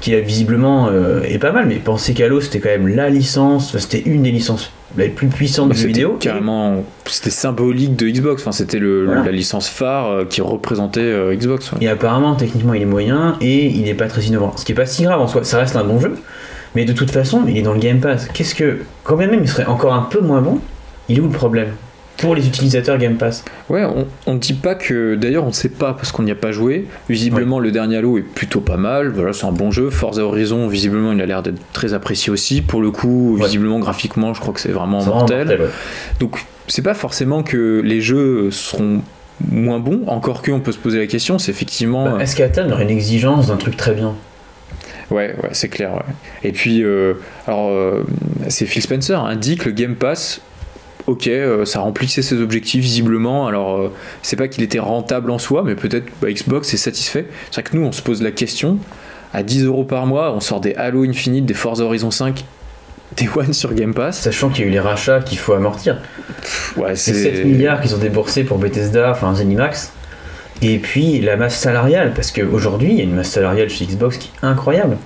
qui a visiblement euh, est pas mal, mais pensez qu'Halo c'était quand même la licence, c'était une des licences les plus puissantes Bah, du jeu vidéo. carrément, c'était symbolique de Xbox. Enfin, c'était le, Voilà. la licence phare euh, qui représentait euh, Xbox. ouais. Et apparemment, techniquement, il est moyen et il n'est pas très innovant. Ce qui est pas si grave en soi, ça reste un bon jeu, mais de toute façon, il est dans le Game Pass. Qu'est-ce que, quand bien même il serait encore un peu moins bon, il est où le problème? Pour les utilisateurs Game Pass Ouais, on, on dit pas que. D'ailleurs, on ne sait pas parce qu'on n'y a pas joué. Visiblement, le dernier Halo est plutôt pas mal. Voilà, c'est un bon jeu. Forza Horizon, visiblement, il a l'air d'être très apprécié aussi. Pour le coup, Ouais. visiblement, graphiquement, je crois que c'est vraiment mortel. mortel, ouais. Donc, c'est pas forcément que les jeux seront moins bons. Encore que, on peut se poser la question. C'est effectivement. Bah, Est-ce qu'à terme, il y aurait une exigence d'un truc très bien? Ouais, ouais, c'est clair. Et puis, euh, alors, euh, c'est Phil Spencer hein, dit que le Game Pass, ok, euh, ça remplissait ses objectifs visiblement. Alors, euh, c'est pas qu'il était rentable en soi, mais peut-être bah, Xbox est satisfait. C'est vrai que nous, on se pose la question. À 10 euros par mois, on sort des Halo Infinite, des Forza Horizon 5, des One sur Game Pass. Sachant qu'il y a eu les rachats qu'il faut amortir. Ouais, c'est 7 milliards qu'ils ont déboursés pour Bethesda, enfin Zenimax. Et puis la masse salariale, parce qu'aujourd'hui, il y a une masse salariale chez Xbox qui est incroyable.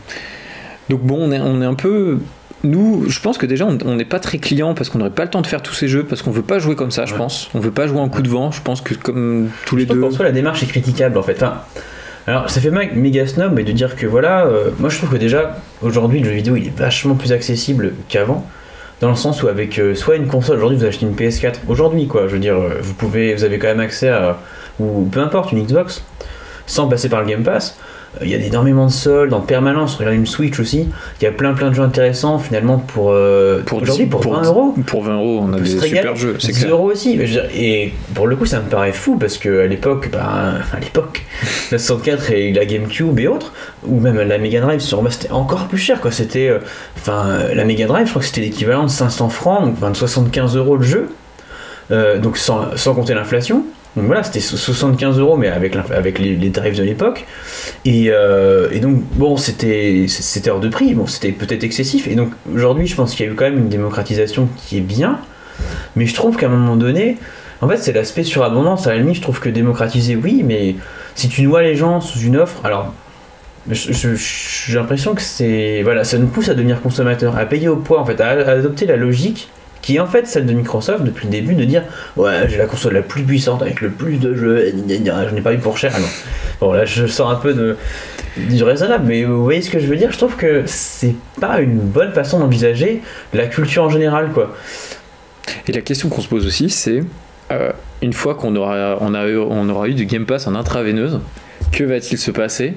Donc bon, on est, on est un peu. Nous, je pense que déjà, on n'est pas très client parce qu'on n'aurait pas le temps de faire tous ces jeux, parce qu'on veut pas jouer comme ça, je Ouais. pense. On veut pas jouer en coup de vent. Je pense que comme tous les Je deux. qu'en soi, la démarche est critiquable en fait. Enfin, alors, ça fait méga snob, mais de dire que voilà, euh, moi je trouve que déjà, aujourd'hui, le jeu vidéo il est vachement plus accessible qu'avant. Dans le sens où, avec euh, soit une console, aujourd'hui vous achetez une PS4, aujourd'hui quoi, je veux dire, euh, vous pouvez, vous avez quand même accès à, ou peu importe, une Xbox, sans passer par le Game Pass. Euh, Il y a énormément de soldes en permanence, regardez une Switch aussi, il y a plein plein de jeux intéressants finalement pour, euh, Pour aujourd'hui 10 pour pour 20 10 euros. Pour 20 euros, on a des super jeux, c'est 10 clair. euros aussi. Et pour le coup, ça me paraît fou parce que à l'époque, bah, à l'époque, la 64 et la GameCube et autres, ou même la Mega Drive sur c'était encore plus cher. quoi. C'était, euh, enfin, la Mega Drive, je crois que c'était l'équivalent de 500 francs, donc enfin, de 75 euros le jeu, Euh, donc sans, sans compter l'inflation. Donc voilà, c'était so- 75 euros, mais avec, avec les, les tarifs de l'époque. Et, euh, donc, bon, c'était hors de prix, bon, c'était peut-être excessif. Et donc, aujourd'hui, je pense qu'il y a eu quand même une démocratisation qui est bien. Mais je trouve qu'à un moment donné, en fait, c'est l'aspect surabondance. À la limite, je trouve que démocratiser, oui, mais si tu noies les gens sous une offre, alors. J'ai l'impression que c'est. Voilà, ça nous pousse à devenir consommateur, à payer au poids, en fait, à adopter la logique qui est en fait celle de Microsoft depuis le début de dire Ouais, j'ai la console la plus puissante avec le plus de jeux, je n'ai pas eu pour cher. Ah non. Bon, là, je sors un peu de, du raisonnable, mais vous voyez ce que je veux dire Je trouve que c'est pas une bonne façon d'envisager la culture en général, quoi. Et la question qu'on se pose aussi, c'est euh, une fois qu'on aura, on a eu, on aura eu du Game Pass en intraveineuse, que va-t-il se passer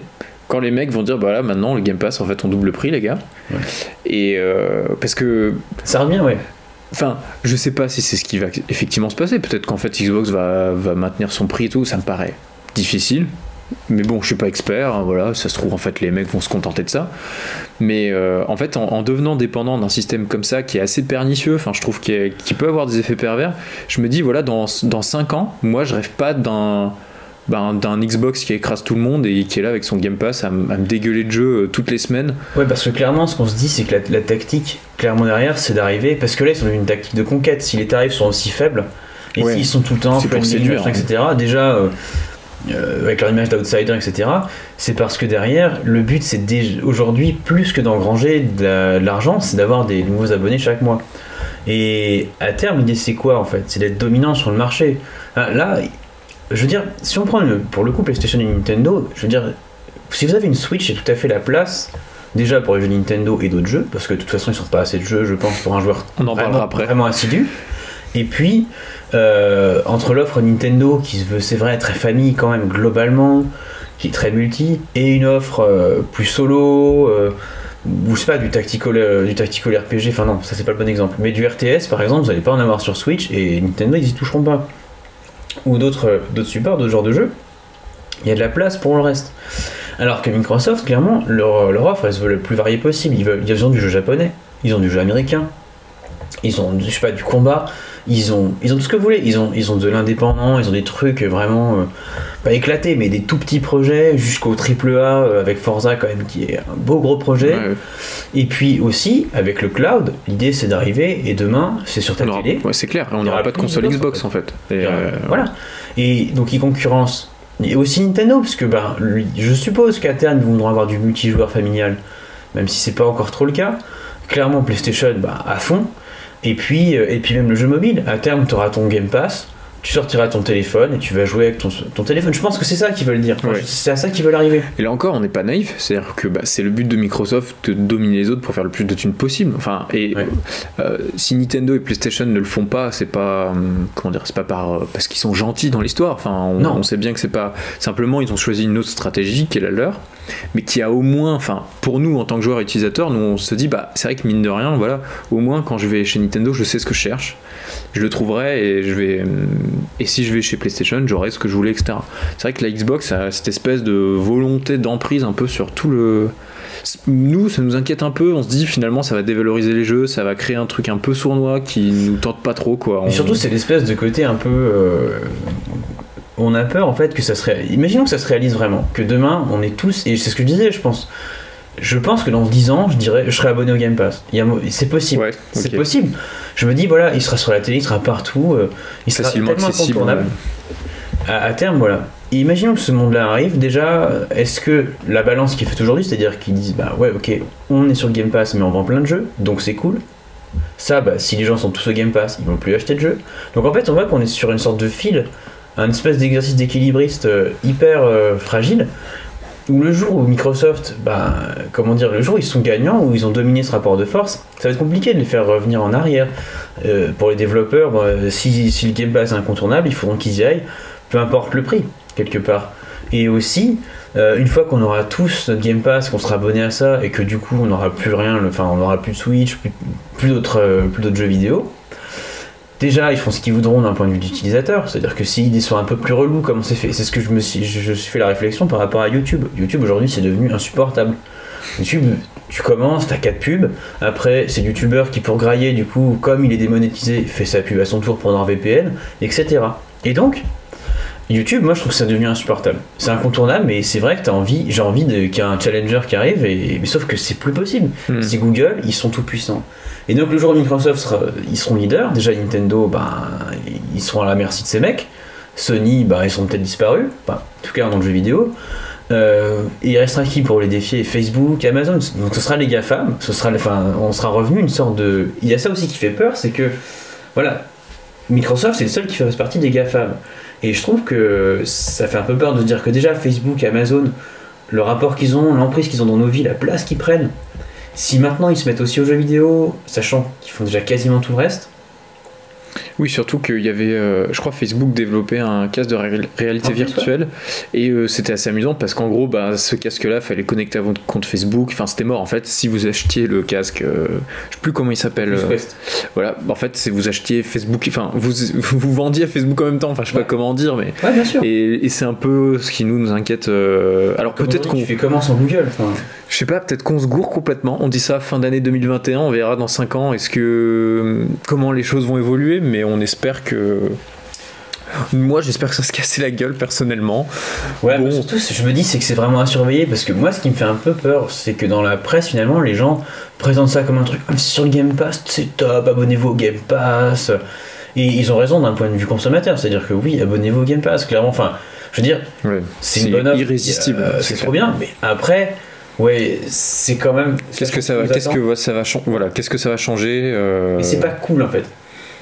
quand les mecs vont dire bah là maintenant le Game Pass en fait on double prix les gars Ouais. et euh, parce que Ça revient, ouais. Enfin, je sais pas si c'est ce qui va effectivement se passer. Peut-être qu'en fait Xbox va, maintenir son prix et tout. Ça me paraît difficile. Mais bon, je suis pas expert. hein, voilà, ça se trouve en fait les mecs vont se contenter de ça. Mais euh, en fait, en, en devenant dépendant d'un système comme ça qui est assez pernicieux, enfin, je trouve qu'il peut avoir des effets pervers. Je me dis voilà, dans dans 5 ans, moi, je rêve pas d'un ben, d'un Xbox qui écrase tout le monde et qui est là avec son Game Pass à, me dégueuler de jeux euh, toutes les semaines. Ouais, parce que clairement, ce qu'on se dit, c'est que la, la tactique, clairement derrière, c'est d'arriver. Parce que là, ils sont dans une tactique de conquête. Si les tarifs sont aussi faibles, et Ouais. s'ils sont tout le temps pour séduire, machin, etc., déjà, euh, euh, avec leur image d'outsider, etc., c'est parce que derrière, le but c'est aujourd'hui plus que d'engranger de l'argent, c'est d'avoir des nouveaux abonnés chaque mois. Et à terme, l'idée c'est quoi en fait? C'est d'être dominant sur le marché. Là, je veux dire, si on prend pour le coup PlayStation et Nintendo, je veux dire, si vous avez une Switch, c'est tout à fait la place déjà pour les jeux Nintendo et d'autres jeux, parce que de toute façon ils sortent pas assez de jeux, je pense, pour un joueur on en vraiment, après. vraiment assidu. Et puis, euh, entre l'offre Nintendo, qui se veut, c'est vrai, très famille quand même, globalement, qui est très multi, et une offre euh, plus solo, euh, ou je sais pas, du tactical, du tactical RPG, enfin non, ça c'est pas le bon exemple, mais du RTS par exemple, vous n'allez pas en avoir sur Switch, et Nintendo ils y toucheront pas. Ou d'autres supports, d'autres genres de jeux, il y a de la place pour le reste. Alors que Microsoft, clairement, leur, offre, elle se veut le plus variée possible. Ils, veulent, ils ont du jeu japonais, ils ont du jeu américain, ils ont, je sais pas, du combat, ils ont, ils ont tout ce que vous voulez. Ils ont, ils ont de l'indépendant, ils ont des trucs vraiment euh, pas éclatés, mais des tout petits projets jusqu'au triple A euh, avec Forza quand même qui est un beau gros projet. Et puis aussi avec le cloud, l'idée c'est d'arriver et demain c'est sur ta télé. Ouais, c'est clair. On n'aura pas de console Xbox en fait. Euh, voilà. Et donc ils concurrencent. Et aussi Nintendo, parce que bah, je suppose qu'à terme ils vont avoir du multijoueur familial, même si c'est pas encore trop le cas. Clairement PlayStation bah, à fond. Et puis, euh, et puis même le jeu mobile, à terme, tu ton Game Pass, tu sortiras ton téléphone et tu vas jouer avec ton, ton téléphone. Je pense que c'est ça qu'ils veulent dire. C'est à ça qu'ils veulent arriver. Et là encore, on n'est pas naïf. C'est-à-dire que bah, c'est le but de Microsoft de dominer les autres pour faire le plus de thunes possible. Enfin, et euh, si Nintendo et PlayStation ne le font pas, c'est pas hum, comment dire, c'est pas par, parce qu'ils sont gentils dans l'histoire. Enfin, on, on, sait bien que c'est pas simplement ils ont choisi une autre stratégie qui est la leur mais qui a au moins, enfin, pour nous en tant que joueurs et utilisateurs, nous on se dit, bah, c'est vrai que mine de rien, voilà, au moins quand je vais chez Nintendo, je sais ce que je cherche, je le trouverai et je vais, et si je vais chez PlayStation, j'aurai ce que je voulais, etc. C'est vrai que la Xbox a cette espèce de volonté d'emprise un peu sur tout le. Nous, ça nous inquiète un peu. On se dit finalement, ça va dévaloriser les jeux, ça va créer un truc un peu sournois qui nous tente pas trop, quoi. Et surtout, c'est l'espèce de côté un peu euh, on a peur en fait que ça se réalise. Imaginons que ça se réalise vraiment, que demain on est tous, et c'est ce que je disais, je pense. Je pense que dans 10 ans, je dirais, je serai abonné au Game Pass. C'est possible. C'est possible. Je me dis, voilà, il sera sur la télé, il sera partout, euh, il sera tellement incontournable. À, terme, voilà. imaginons que ce monde-là arrive, déjà, est-ce que la balance qui est faite aujourd'hui, c'est-à-dire qu'ils disent, bah ouais, ok, on est sur le Game Pass, mais on vend plein de jeux, donc c'est cool. Ça, bah, si les gens sont tous au Game Pass, ils vont plus acheter de jeux. Donc en fait, on voit qu'on est sur une sorte de fil un espèce d'exercice d'équilibriste euh, hyper euh, fragile où le jour où Microsoft, bah, comment dire, le jour où ils sont gagnants, où ils ont dominé ce rapport de force, ça va être compliqué de les faire revenir en arrière. Euh, pour les développeurs, bah, si, le Game Pass est incontournable, il faudra qu'ils y aillent, peu importe le prix, quelque part. Et aussi, une fois qu'on aura tous notre Game Pass, qu'on sera abonné à ça, et que du coup on n'aura plus rien, enfin on n'aura plus de Switch, plus, plus d'autres jeux vidéo, déjà ils font ce qu'ils voudront d'un point de vue d'utilisateur, c'est-à-dire que s'ils sont un peu plus relous comme on s'est fait, c'est ce que je me suis, je, suis fait la réflexion par rapport à YouTube. YouTube aujourd'hui c'est devenu insupportable. YouTube, tu commences, t'as 4 pubs, après c'est youtubeur qui pour grailler du coup, comme il est démonétisé, fait sa pub à son tour pour VPN, etc. Et donc, YouTube, moi je trouve que ça devenu insupportable. C'est incontournable, mais c'est vrai que as envie, j'ai envie qu'il y ait un challenger qui arrive, et, mais sauf que c'est plus possible. Hmm. C'est Google, ils sont tout puissants. Et donc le jour où Microsoft ils seront leaders, déjà Nintendo, ben, ils seront à la merci de ces mecs. Sony, ben, ils sont peut-être disparus, en tout cas dans le jeu vidéo. Euh, et il restera qui pour les défier? Facebook, Amazon Donc ce sera les GAFAM, ce sera, enfin, on sera revenu une sorte de... Il y a ça aussi qui fait peur, c'est que, voilà, Microsoft c'est le seul qui fait partie des GAFAM. Et je trouve que ça fait un peu peur de dire que déjà Facebook, Amazon, le rapport qu'ils ont, l'emprise qu'ils ont dans nos vies, la place qu'ils prennent, si maintenant ils se mettent aussi aux jeux vidéo, sachant qu'ils font déjà quasiment tout le reste, oui, surtout qu'il y avait, euh, je crois, Facebook développait un casque de réalité virtuelle et euh, c'était assez amusant parce qu'en gros, bah, ce casque-là, fallait connecter à votre compte Facebook. Enfin, c'était mort en fait. Si vous achetiez le casque, euh, je sais plus comment il s'appelle. voilà, en fait, c'est vous achetiez Facebook, enfin, vous, vous vendiez à Facebook en même temps. Enfin, je sais pas comment dire, mais. Ouais, bien sûr. Et, c'est un peu ce qui nous nous inquiète. alors peut-être qu'on. Tu fais comment sans Google Je sais pas, peut-être qu'on se gourre complètement. On dit ça fin d'année 2021, on verra dans 5 ans. Est-ce que comment les choses vont évoluer, mais on espère que. Moi, j'espère que ça se casser la gueule personnellement. Ouais, bon. surtout, je me dis, c'est que c'est vraiment à surveiller parce que moi, ce qui me fait un peu peur, c'est que dans la presse, finalement, les gens présentent ça comme un truc ah, sur le Game Pass, c'est top, abonnez-vous au Game Pass. Et ils ont raison d'un point de vue consommateur, c'est-à-dire que oui, abonnez-vous au Game Pass, clairement. Enfin, Je veux dire, c'est une bonne offre. irrésistible. euh, c'est trop bien. Mais après, ouais, c'est quand même. Qu'est-ce que ça va, qu'est-ce que ça va changer Voilà, qu'est-ce que ça va changer euh, Mais c'est pas cool en fait.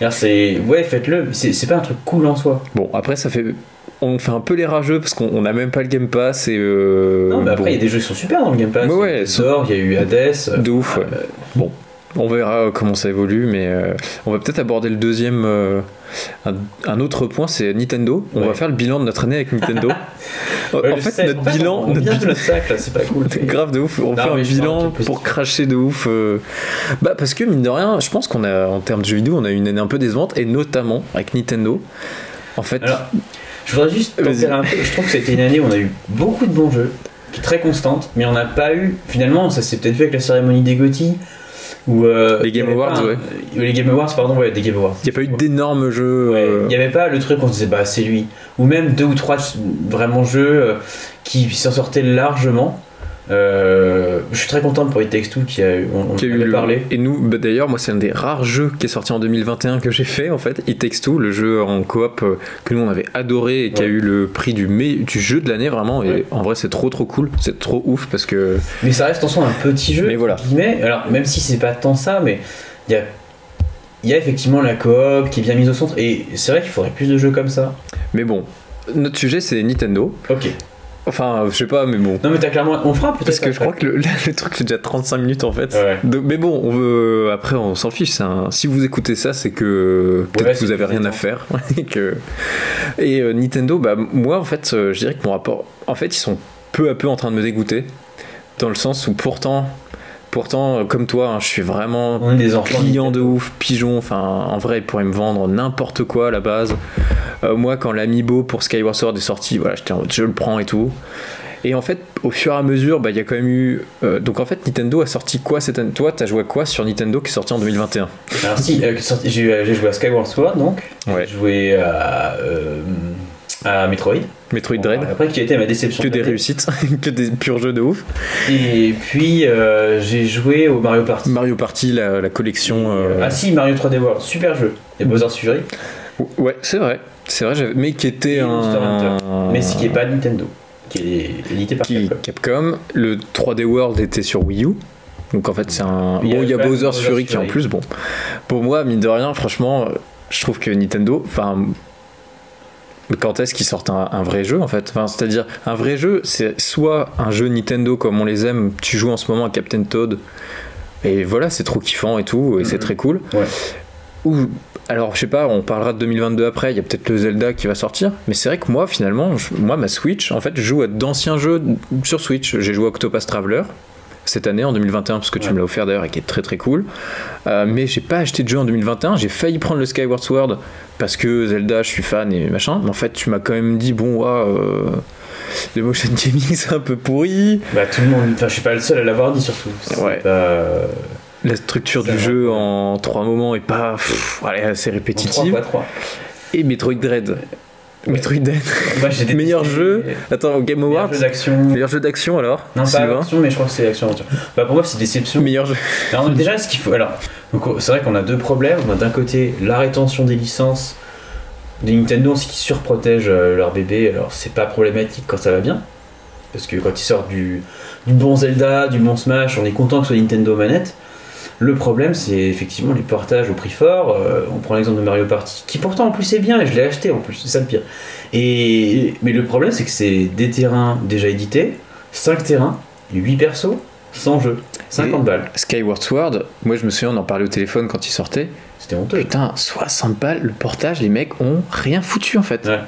C'est ouais, faites-le. C'est pas un truc cool en soi. Bon, après ça fait, on fait un peu les rageux parce qu'on on a même pas le Game Pass et. euh, non, mais après, bon, il y a des jeux qui sont super dans le Game Pass. Mais ouais, il y a eu Hades. de ouf. ouais. euh, Bon, on verra euh, comment ça évolue, mais euh, on va peut-être aborder le deuxième. euh, un, un autre point, c'est Nintendo. On Ouais. va faire le bilan de notre année avec Nintendo. en fait, notre fait, bilan, On, notre vient de notre sac là, c'est pas cool. mais- grave de ouf. On Non, fait un bilan pour cracher de ouf. euh, Bah parce que mine de rien, je pense qu'on a en termes de jeux vidéo, on a eu une année un peu décevante et notamment avec Nintendo. En fait, Alors, je voudrais juste un peu. Je trouve que c'était une année où on a eu beaucoup de bons jeux, qui est très constante, mais on n'a pas eu. Finalement, ça s'est peut-être vu avec la cérémonie des GOTY. Ou, euh, Les il y Game Awards, pas un- ouais. Les Game Awards, pardon, ouais, des Game Awards. il n'y a pas eu d'énormes jeux. Ouais, euh, Il n'y avait pas le truc où on se disait bah c'est lui. Ou même deux ou trois vraiment jeux euh, qui s'en sortaient largement. Euh, je suis très content pour It Takes Two qui a, on, qui a eu parlé. Et nous, bah, d'ailleurs, moi, c'est un des rares jeux qui est sorti en 2021 que j'ai fait, en fait. It Takes Two, le jeu en coop euh, que nous, on avait adoré et qui a eu le prix du, mai- du jeu de l'année, vraiment. Et Ouais. en vrai, c'est trop, trop cool. C'est trop ouf parce que. Mais ça reste en soi un petit jeu. Mais voilà. guillemets. Alors même si c'est pas tant ça, mais il y a, il y a effectivement la coop qui est bien mise au centre. Et c'est vrai qu'il faudrait plus de jeux comme ça. Mais bon, notre sujet, c'est Nintendo. Ok. Enfin, je sais pas, mais bon. Non mais t'as clairement. On fera peut-être. Parce que je crois que le, le truc fait déjà 35 minutes en fait. Ouais. Donc, mais bon, on veut. Après, on s'en fiche. un- Si vous écoutez ça, c'est que peut-être Ouais, que vous avez rien à faire. et que... et euh, Nintendo, bah moi en fait, euh, je dirais que mon rapport, en fait, ils sont peu à peu en train de me dégoûter, dans le sens où pourtant, pourtant, euh, comme toi, hein, je suis vraiment client de ouf, pigeon. Enfin, en vrai, ils pourraient me vendre n'importe quoi à la base. Euh, moi, quand l'amiibo pour Skyward Sword est sorti, voilà, j'étais en mode, je le prends et tout. Et en fait, au fur et à mesure, bah, il y a quand même eu. euh, donc en fait, Nintendo a sorti quoi cette année Toi, t'as joué à quoi sur Nintendo qui est sorti en 2021 Alors si, euh, j'ai j'ai joué à Skyward Sword donc. Ouais. J'ai joué à, euh, à Metroid. Metroid Dread Après qui a été ma déception. Que de des réussites, que des purs jeux de ouf. Et puis euh, j'ai joué au Mario Party. Mario Party, la, la collection. euh, Ah si, Mario 3D World, super jeu. Et Bowser's Fury, Ouais, c'est vrai. C'est vrai, mais qui était Et un. mais ce qui est pas Nintendo, qui est édité par qui- Capcom. Capcom. Le 3D World était sur Wii U. Donc en fait, c'est un. Il Bon, il y a Bowser's Fury qui en Fury. plus, bon. Pour moi, mine de rien, franchement, je trouve que Nintendo. Enfin. Quand est-ce qu'ils sortent un, un vrai jeu en fait enfin, C'est-à-dire, un vrai jeu, c'est soit un jeu Nintendo comme on les aime, tu joues en ce moment à Captain Toad, et voilà, c'est trop kiffant et tout, et c'est Mhm. très cool. Ouais. Ou, alors, je sais pas, on parlera de 2022 après, il y a peut-être le Zelda qui va sortir, mais c'est vrai que moi, finalement, je- moi, ma Switch, en fait, je joue à d'anciens jeux sur Switch. J'ai joué à Octopus Traveler cette année, en 2021, parce que tu Ouais. me l'as offert d'ailleurs et qui est très très cool. Euh, mais j'ai pas acheté de jeu en 2021, j'ai failli prendre le Skyward Sword parce que Zelda, je suis fan et machin, mais en fait, tu m'as quand même dit, bon, ouais, euh, le motion gaming, c'est un peu pourri. Bah tout le monde, enfin je suis pas le seul à l'avoir dit surtout. Ouais. euh, La structure du jeu en trois moments est pas pff, allez, assez en répétitive. 3 3 Et Metroid Dread. Metroid Dread. Moi j'ai détesté Meilleur jeu. Attends, Game Awards. d'action. Meilleur jeu d'action alors Non, pas action, mais je crois que c'est action aventure. Bah pour moi c'est déception. Meilleur jeu. Alors, déjà, ce qu'il faut. Alors, donc, c'est vrai qu'on a deux problèmes. On a d'un côté la rétention des licences de Nintendo, c'est qu'ils surprotègent euh, leur bébé. Alors, c'est pas problématique quand ça va bien. Parce que quand ils sortent du, du bon Zelda, du bon Smash, on est content que ce soit Nintendo manette. Le problème, c'est effectivement les portages au prix fort. Euh, on prend l'exemple de Mario Party, qui pourtant en plus est bien, et je l'ai acheté en plus, c'est ça le pire. Et, mais le problème, c'est que c'est des terrains déjà édités, 5 terrains, 8 persos, 100 jeux, 50 Et- balles. Skyward Sword, moi je me souviens, on en parlait au téléphone quand il sortait. C'était honteux. Putain, 60 balles, le portage, les mecs ont rien foutu en fait. Ouais.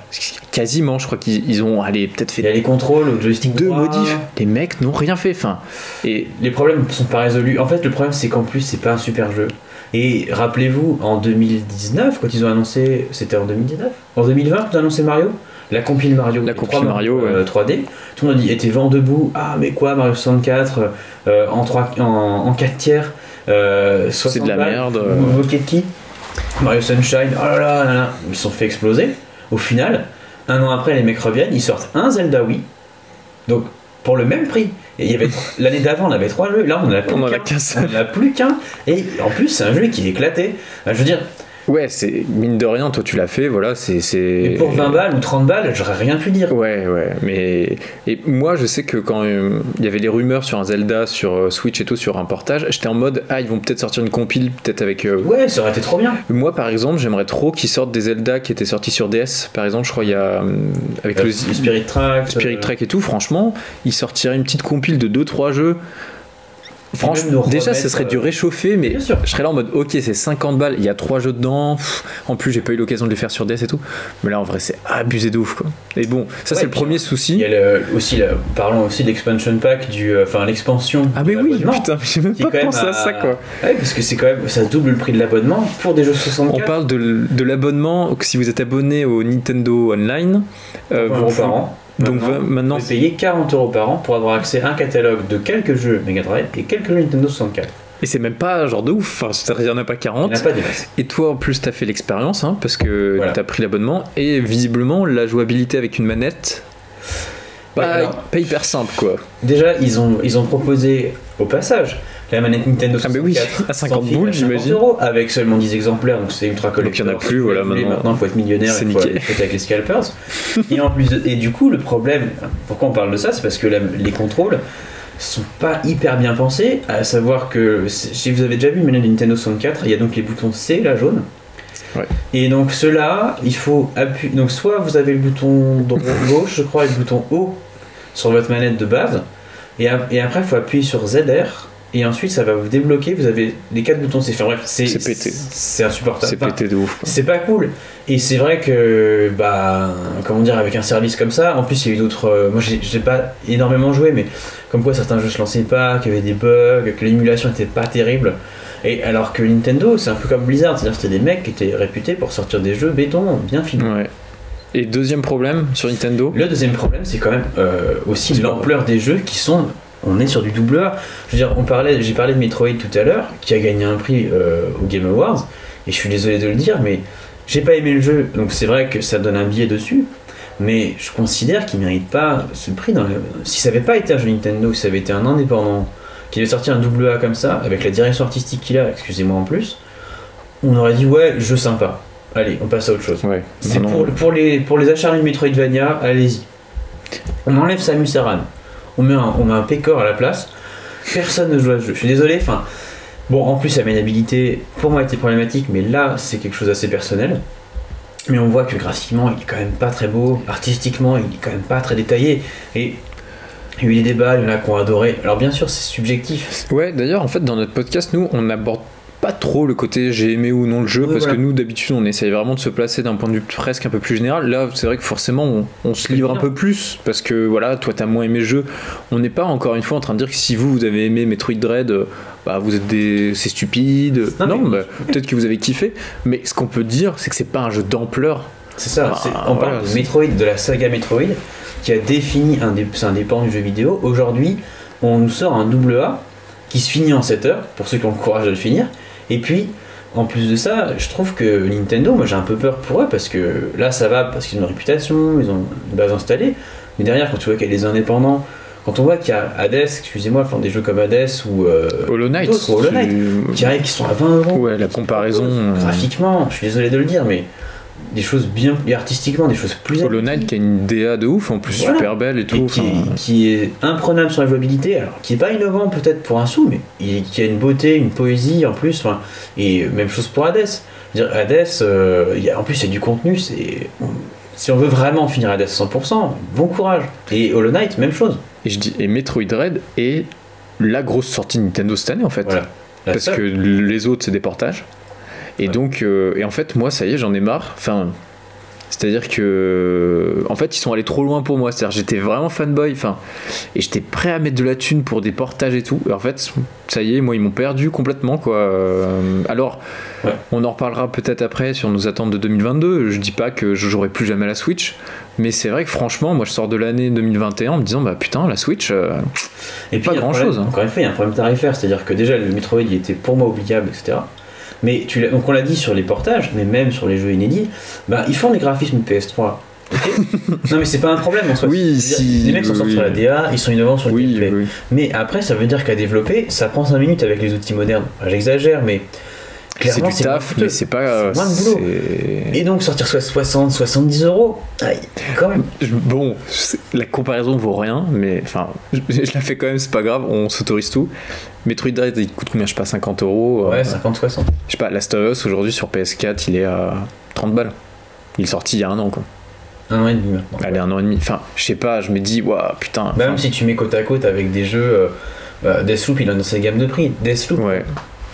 Quasiment, je crois qu'ils ils ont allez, peut-être Il y a fait les contrôles au joystick deux modifs. Les mecs n'ont rien fait. Enfin, et Les problèmes sont pas résolus. En fait, le problème, c'est qu'en plus, c'est pas un super jeu. Et rappelez-vous, en 2019, quand ils ont annoncé. C'était en 2019 En 2020, quand ils ont annoncé Mario? La compile Mario. La compile Mario, euh, 3D. Tout le monde a dit était vent debout. Ah, mais quoi, Mario 64 euh, en, 3, en, en 4 tiers euh, 60 c'est de la balles. merde. Vous euh, qui? Mario Sunshine, oh là là, là, là. ils se sont fait exploser. Au final, un an après, les mecs reviennent, ils sortent un Zelda Wii. Donc, pour le même prix. Et il y avait l'année d'avant, on avait trois jeux. Là, on en a plus qu'un. Et en plus, c'est un jeu qui est éclaté. Je veux dire, Ouais, c'est mine de rien, toi tu l'as fait, voilà, c'est. pour 20 balles ou 30 balles, j'aurais rien pu dire. Ouais, ouais, mais. Et moi, je sais que quand euh, il y avait les rumeurs sur un Zelda, sur euh, Switch et tout, sur un portage, j'étais en mode, ah, ils vont peut-être sortir une compile, peut-être avec. euh, Ouais, ça aurait été trop bien. Moi, par exemple, j'aimerais trop qu'ils sortent des Zelda qui étaient sortis sur DS. Par exemple, je crois il y a. Avec le, le Spirit Track. Spirit Trek et tout, franchement, ils sortiraient une petite compile de 2-3 jeux. Franchement, déjà, ce serait du euh, réchauffé, mais je serais là en mode, ok, c'est 50 balles, il y a 3 jeux dedans. pff, En plus, j'ai pas eu l'occasion de les faire sur DS et tout. Mais là, en vrai, c'est abusé de ouf, quoi. Et bon, ça, Ouais, c'est le premier Il souci. y a le- aussi, le- parlons aussi de l'expansion pack, du, euh, enfin l'expansion. Ah, mais oui, putain, j'ai même pas pensé à ça, quoi. Ouais, parce que c'est quand même, ça double le prix de l'abonnement pour des jeux 64. On parle de, de l'abonnement, que si vous êtes abonné au Nintendo Online, euh, 20 vous- par an. Donc Maintenant, maintenant, vous payez 40 euros par an pour avoir accès à un catalogue de quelques jeux Mega Drive et quelques jeux Nintendo 64. et c'est même pas genre de ouf, enfin, c'est-à-dire, il y en a pas Il 40. n'y en a pas des masses. Et toi, en plus, t'as fait l'expérience, hein, parce que Voilà. t'as pris l'abonnement, et visiblement, la jouabilité avec une manette, Ouais, alors- pas hyper simple, quoi. Déjà, ils ont, ils ont proposé au passage la manette Nintendo Ah, 64 mais oui, à 50 sans fil, boules, à 50 j'imagine. avec seulement 10 exemplaires, donc c'est ultra collector. Donc, il y en a plus, voilà, maintenant. Maintenant, il faut être millionnaire, C'est il faut être avec les scalpers. et en plus, et du coup, le problème, pourquoi on parle de ça, c'est parce que la- les contrôles sont pas hyper bien pensés, à savoir que si vous avez déjà vu une manette Nintendo 64, il y a donc les boutons C, là jaune. Ouais. Et donc ceux-là, il faut appuyer. Donc soit vous avez le bouton gauche, je crois, et le bouton haut sur votre manette de base, et après il faut appuyer sur ZR, et ensuite ça va vous débloquer. Vous avez les quatre boutons. C'est enfin, bref, c'est C'est pété. C'est insupportable. C'est pété de ouf. c'est pas cool. Et c'est vrai que, bah, comment dire, avec un service comme ça, en plus il y a eu d'autres. euh, moi j'ai pas énormément joué, mais comme quoi certains jeux se lançaient pas, qu'il y avait des bugs, que l'émulation était pas terrible. Et alors que Nintendo, c'est un peu comme Blizzard, c'est-à-dire que c'était des mecs qui étaient réputés pour sortir des jeux béton, bien finis. Ouais. Et deuxième problème sur Nintendo, Le deuxième problème, c'est quand même euh, aussi l'ampleur des jeux qui sont. On est sur du double A. Je veux dire, on parlait, j'ai parlé de Metroid tout à l'heure, qui a gagné un prix euh, au Game Awards, et je suis désolé de le dire, mais j'ai pas aimé le jeu, donc c'est vrai que ça donne un billet dessus, mais je considère qu'il mérite pas ce prix. Dans le- Si ça avait pas été un jeu Nintendo, si ça avait été un indépendant, qui avait sorti un double A comme ça, avec la direction artistique qu'il a, excusez-moi en plus, on aurait dit ouais, jeu sympa. Allez, on passe à autre chose. ouais. C'est pour, les, pour les acharnés de Metroidvania, allez-y. On enlève Samus Aran. On met un, on Pécor à la place. Personne ne joue à ce jeu. Je suis désolé. Enfin, bon, en plus, la maniabilité, pour moi, était problématique, mais là, c'est quelque chose d'assez personnel. Mais on voit que graphiquement, il est quand même pas très beau. Artistiquement, il est quand même pas très détaillé. Et il y a eu des débats, il y en a qui ont adoré. Alors, bien sûr, c'est subjectif. Ouais, d'ailleurs, en fait, dans notre podcast, nous, on n'aborde pas trop le côté j'ai aimé ou non le jeu, Ouais, parce voilà. que nous, d'habitude, on essaye vraiment de se placer d'un point de vue presque un peu plus général. Là, c'est vrai que forcément, on, on se livre un peu plus, parce que voilà, toi, t'as moins aimé le jeu. On n'est pas encore une fois en train de dire que si vous, vous avez aimé Metroid Dread, euh, bah, vous êtes des. c'est stupide. Non, bah, peut-être que vous avez kiffé, mais ce qu'on peut dire, c'est que c'est pas un jeu d'ampleur. C'est ça, Ah, c'est- on voilà, parle de Metroid, de la saga Metroid, qui a défini un des, c'est un des pans du jeu vidéo. Aujourd'hui, on nous sort un double A qui se finit en 7 heures, pour ceux qui ont le courage de le finir. Et puis, en plus de ça, je trouve que Nintendo, moi j'ai un peu peur pour eux, parce que là ça va, parce qu'ils ont une réputation, ils ont une base installée. Mais derrière, quand tu vois qu'il y a les indépendants, quand on voit qu'il y a Hades, excusez-moi, enfin des jeux comme Hades ou euh, Hollow Knight. d'autres, Hollow Knight, tu- qui arrivent, qui sont à 20 euros. Ouais, la comparaison. Graphiquement, je suis désolé de le dire, mais des choses bien et artistiquement des choses plus Hollow Knight qui a une DA de ouf, en plus Voilà. super belle et tout. et qui, enfin, qui est imprenable sur la jouabilité, alors qui est pas innovant peut-être pour un sou, mais il- qui a une beauté, une poésie en plus, enfin, et même chose pour Hades. Dire, Hades, euh, il y a- en plus c'est du contenu, c'est si on veut vraiment finir Hades 100%, bon courage. Et Hollow Knight, même chose. Et je dis, et Metroid Dread est la grosse sortie de Nintendo cette année en fait. Voilà. Parce seule. que les autres c'est des portages. Et Ouais. donc, euh, et en fait, moi ça y est, j'en ai marre. Enfin, c'est-à-dire que, en fait, ils sont allés trop loin pour moi. C'est-à-dire, j'étais vraiment fanboy. Enfin, et j'étais prêt à mettre de la thune pour des portages et tout. Et en fait, ça y est, moi ils m'ont perdu complètement quoi. Euh, Alors, Ouais. on en reparlera peut-être après sur nos attentes de 2022. Je dis pas que je jouerai plus jamais à la Switch. Mais c'est vrai que franchement, moi je sors de l'année 2021 en me disant, bah putain, la Switch, euh, Et puis, Pas grand-chose, hein. Encore une fois, il y a un problème tarifaire, c'est-à-dire que déjà le Metroid il était pour moi oubliable, etc. Mais tu donc on l'a dit sur les portages, mais même sur les jeux inédits, bah, ils font des graphismes PS3. ok non mais c'est pas un problème en soi. Oui, si, Les mecs sortis oui. sur la DA, ils sont innovants sur le oui, gameplay. oui. Mais après, ça veut dire qu'à développer, ça prend 5 minutes avec les outils modernes. Enfin, J'exagère, mais Du c'est moins taf, mais c'est pas. C'est moins de boulot. Et donc sortir soit 60, 70 euros, aïe, quand même. Bon, la comparaison vaut rien, mais enfin, je, je la fais quand même, c'est pas grave, on s'autorise tout. Metroid Dread, il coûte combien Je sais pas, 50 euros. euh, Ouais, 50, 60. Je sais pas, Last of Us aujourd'hui sur PS4, il est à 30 balles. Il est sorti il y a un an, quoi. Un an et demi maintenant. Allez, un an et demi. Enfin, je sais pas, je me dis, waouh, putain. Bah, même si tu mets côte à côte avec des jeux. Euh, bah, Deathloop, il a dans sa gamme de prix. Deathloop, Ouais.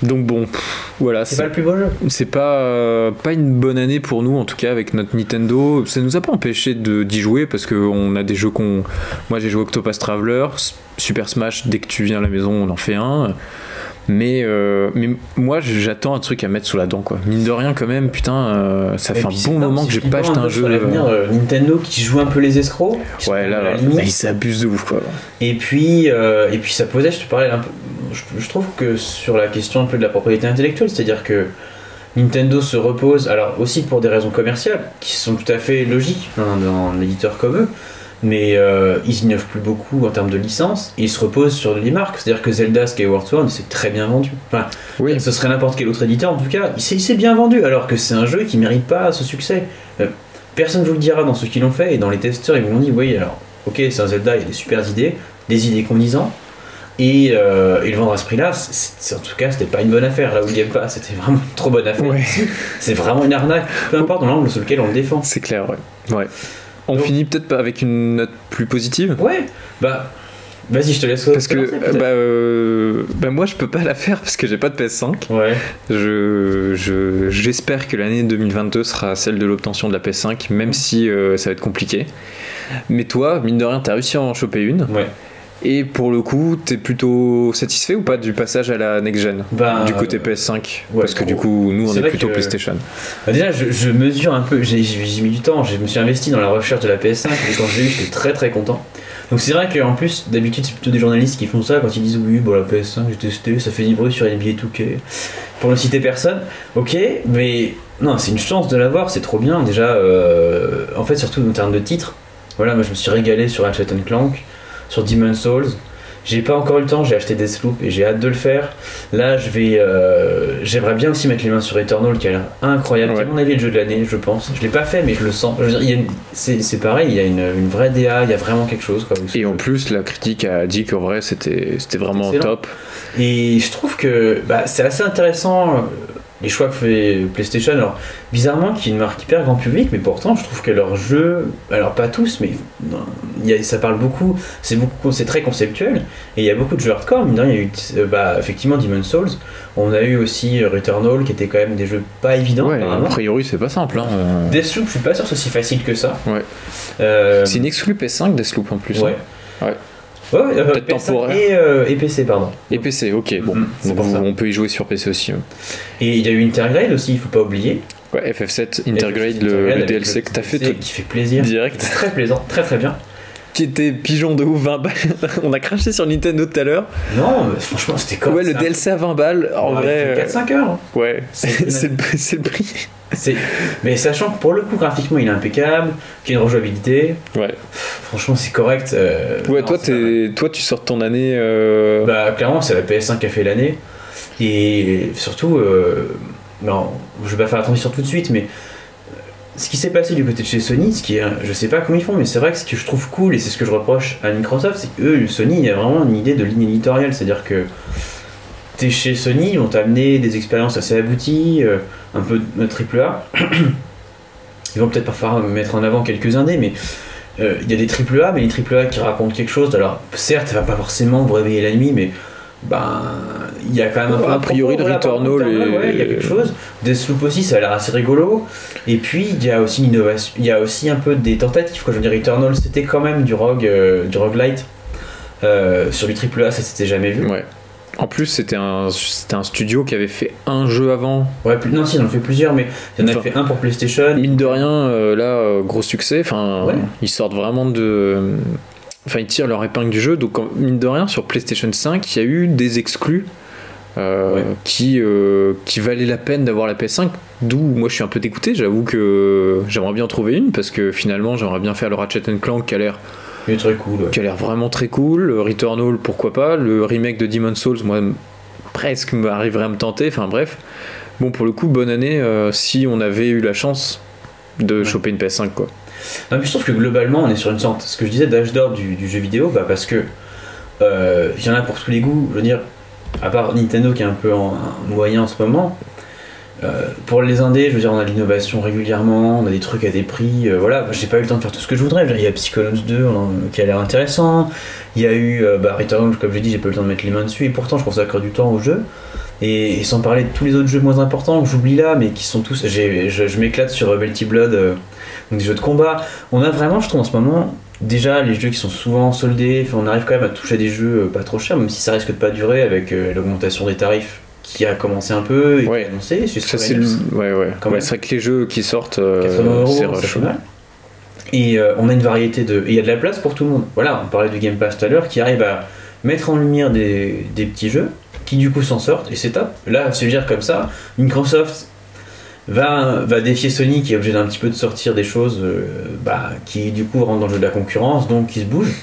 Donc bon, pff, voilà, c'est pas le plus beau jeu. c'est pas, euh, pas une bonne année pour nous, en tout cas, avec notre Nintendo. Ça nous a pas empêché de- d'y jouer parce qu'on a des jeux qu'on. Moi, j'ai joué Octopus Traveler, Super Smash, dès que tu viens à la maison, on en fait un. Mais, euh, mais moi, j'attends un truc à mettre sous la dent, quoi. Mine de rien, quand même, putain, euh, ça Et fait un bon moment que j'ai pas acheté un sur jeu. l'avenir, euh, Nintendo qui joue un peu les escrocs. Ouais, là, là, ils s'abusent de ouf, quoi. Et puis, euh, et puis ça posait, je te parlais un peu. Je, je trouve que sur la question un peu de la propriété intellectuelle, c'est-à-dire que Nintendo se repose, alors aussi pour des raisons commerciales, qui sont tout à fait logiques dans, dans un éditeur comme eux, mais euh, ils innovent plus beaucoup en termes de licence, et ils se reposent sur les marques. C'est-à-dire que Zelda Skyward Sword, c'est très bien vendu. Enfin, Oui, ce serait n'importe quel autre éditeur en tout cas, il s'est- s'est bien vendu, alors que c'est un jeu qui mérite pas ce succès. Euh, personne vous le dira dans ceux qui l'ont fait, et dans les testeurs, ils vous l'ont dit, oui, alors, ok, c'est un Zelda, il y a des super idées, des idées condisantes, et, euh, et le vendre à ce prix-là, en tout cas, c'était pas une bonne affaire. Là où le Game Pass, c'était vraiment une trop bonne affaire. Ouais. C'est vraiment une arnaque, peu importe dans l'angle sur lequel on le défend. c'est clair, ouais. ouais. On Donc- finit peut-être pas avec une note plus positive Ouais, bah, vas-y, je te laisse. Parce que bah, euh, bah, moi je peux pas la faire parce que j'ai pas de PS5. Ouais, Je, je- j'espère que l'année 2022 sera celle de l'obtention de la PS5, même si euh, ça va être compliqué. Mais toi, mine de rien, t'as réussi à en choper une. ouais. Et pour le coup, t'es plutôt satisfait ou pas du passage à la next gen Bah, Du côté euh, PS5 ouais, Parce que du coup, nous on est plutôt que- PlayStation. Bah déjà, je, je mesure un peu, j'ai mis du temps, je me suis investi dans la recherche de la PS5 et quand je l'ai eu, j'étais très très content. Donc c'est vrai qu'en plus, d'habitude, c'est plutôt des journalistes qui font ça quand ils disent oui, bon, la PS5, j'ai testé, ça fait du bruit sur NBA 2K. Pour ne citer personne, ok, mais non, c'est une chance de l'avoir, c'est trop bien. Déjà, euh, en fait, surtout en termes de titres, voilà, moi je me suis régalé sur Ratchet Clank, sur Demon's Souls. J'ai pas encore eu le temps, j'ai acheté Deathloop et j'ai hâte de le faire. Là, je vais, euh, j'aimerais bien aussi mettre les mains sur Eternal qui a l'air incroyable. Ouais. C'est à mon avis le jeu de l'année, je pense. Je l'ai pas fait, mais je le sens. Je veux dire, il y a une- c'est, c'est pareil, il y a une, une vraie DA, il y a vraiment quelque chose. Quoi, Et en plus, la critique a dit qu'en vrai c'était, c'était vraiment Excellent. top. Et je trouve que bah, c'est assez intéressant euh, les choix que fait PlayStation. Alors, bizarrement, qui est une marque hyper grand public, mais pourtant, je trouve que leurs jeux, alors pas tous, mais non, il y a- ça parle beaucoup, c'est beaucoup, c'est très conceptuel. Et il y a beaucoup de jeux hardcore. Rien, il y a eu euh, bah, effectivement Demon's Souls. On a eu aussi euh, Returnal, qui était quand même des jeux pas évidents. Ouais, a priori c'est pas simple. Hein. euh. Deathloop, je suis pas sûr que c'est aussi facile que ça. Ouais. Euh, C'est une exclu PS5 Deathloop en plus. Ouais. hein. Ouais. Ouais, euh, Peut-être PS5 temporaire. Et, euh, et PC, pardon. Et PC, ok, bon. Donc, ça. on peut y jouer sur PC aussi. ouais. Et il y a eu Intergrade aussi, il faut pas oublier. Ouais, FF7 Intergrade, FF7 le, DLC que t'as fait toi, qui fait plaisir. direct, Très plaisant, très très bien. qui était pigeon de ouf 20 balles. on a craché sur Nintendo tout à l'heure. Non, mais franchement, c'était comme Ouais, le DLC à 20 balles, en vrai. euh, 4-5 heures. hein. Ouais, C'est- c'est le, c'est le prix. Mais sachant que pour le coup, graphiquement, il est impeccable, qu'il y a une rejouabilité, Ouais. franchement, c'est correct. euh, Ouais, non, toi, tu sors ton année. euh, Bah, clairement, c'est la PS5 qui a fait l'année. Et surtout, euh, non, je vais pas faire la transition tout de suite, mais euh, ce qui s'est passé du côté de chez Sony, ce qui est, je sais pas comment ils font, mais c'est vrai que ce que je trouve cool, et c'est ce que je reproche à Microsoft, c'est que eux, Sony, il y a vraiment une idée de ligne éditoriale, c'est-à-dire que t'es chez Sony, ils vont t'amener des expériences assez abouties, euh, un peu de triple A. Ils vont peut-être parfois mettre en avant quelques indés, mais euh, il y a des triple A, mais les triple A qui racontent quelque chose. Alors, certes, ça va pas forcément vous réveiller la nuit, mais ben, il y a quand même un peu A priori, par Returnal est- ouais, il y a quelque chose. Deathloop aussi, ça a l'air assez rigolo. Et puis, il y a aussi innovation, il y a aussi un peu des tentatives. Quoi. Je veux dire, Returnal, c'était quand même du rogue, euh, du roguelite. Euh, sur du triple A, ça s'était jamais vu. Ouais. En plus, c'était un, c'était un studio qui avait fait un jeu avant. Ouais, plus- non, si, ils en ont fait plusieurs, mais il y en a Enfin, fait un pour PlayStation. Mine de rien, euh, là, euh, gros succès. Enfin, Ouais. ils sortent vraiment de. Enfin, ils tirent leur épingle du jeu. Donc, mine de rien, sur PlayStation 5, il y a eu des exclus euh, Ouais. qui, euh, qui valaient la peine d'avoir la PS5. D'où moi, je suis un peu dégoûté. J'avoue que j'aimerais bien en trouver une parce que finalement, j'aimerais bien faire le Ratchet Clank qui a l'air Il est très cool. ouais. qui a l'air vraiment très cool. Le Returnal, pourquoi pas. Le remake de Demon's Souls, moi, presque m'arriverait à me tenter. Enfin bref. Bon, pour le coup, bonne année euh, si on avait eu la chance de Ouais. choper une PS5, quoi. Non, puis je trouve que globalement, on est sur une sorte, ce que je disais, d'âge d'or du, du jeu vidéo, bah, parce que euh, il y en a pour tous les goûts. Je veux dire, à part Nintendo qui est un peu en, en moyen en ce moment, euh, pour les indés, je veux dire, on a de l'innovation régulièrement, on a des trucs à des prix. euh, voilà, j'ai pas eu le temps de faire tout ce que je voudrais. Il y a Psychonauts 2 on- qui a l'air intéressant. Il y a eu euh, bah, Returnal, comme j'ai dit, j'ai pas eu le temps de mettre les mains dessus, et pourtant je consacre du temps au jeu. Et, sans parler de tous les autres jeux moins importants que j'oublie là, mais qui sont tous. Je, m'éclate sur euh, Melty Blood, donc des jeux de combat. On a vraiment, je trouve, en ce moment, déjà les jeux qui sont souvent soldés. On arrive quand même à toucher à des jeux pas trop chers, même si ça risque de pas durer avec l'augmentation des tarifs qui a commencé un peu et qui est annoncé. C'est Ça, Square c'est le... Enix. Ouais, ouais. Quand Ouais, même. c'est vrai que les jeux qui sortent, euh, 80 euros, c'est rush. mal. Et euh, on a une variété de. Et il y a de la place pour tout le monde. Voilà, on parlait du Game Pass tout à l'heure qui arrive à mettre en lumière des, des petits jeux qui du coup s'en sortent et c'est top. Là, se dire comme ça, Microsoft va, va défier Sony qui est obligé d'un petit peu de sortir des choses euh, bah, qui du coup rentrent dans le jeu de la concurrence donc qui se bougent.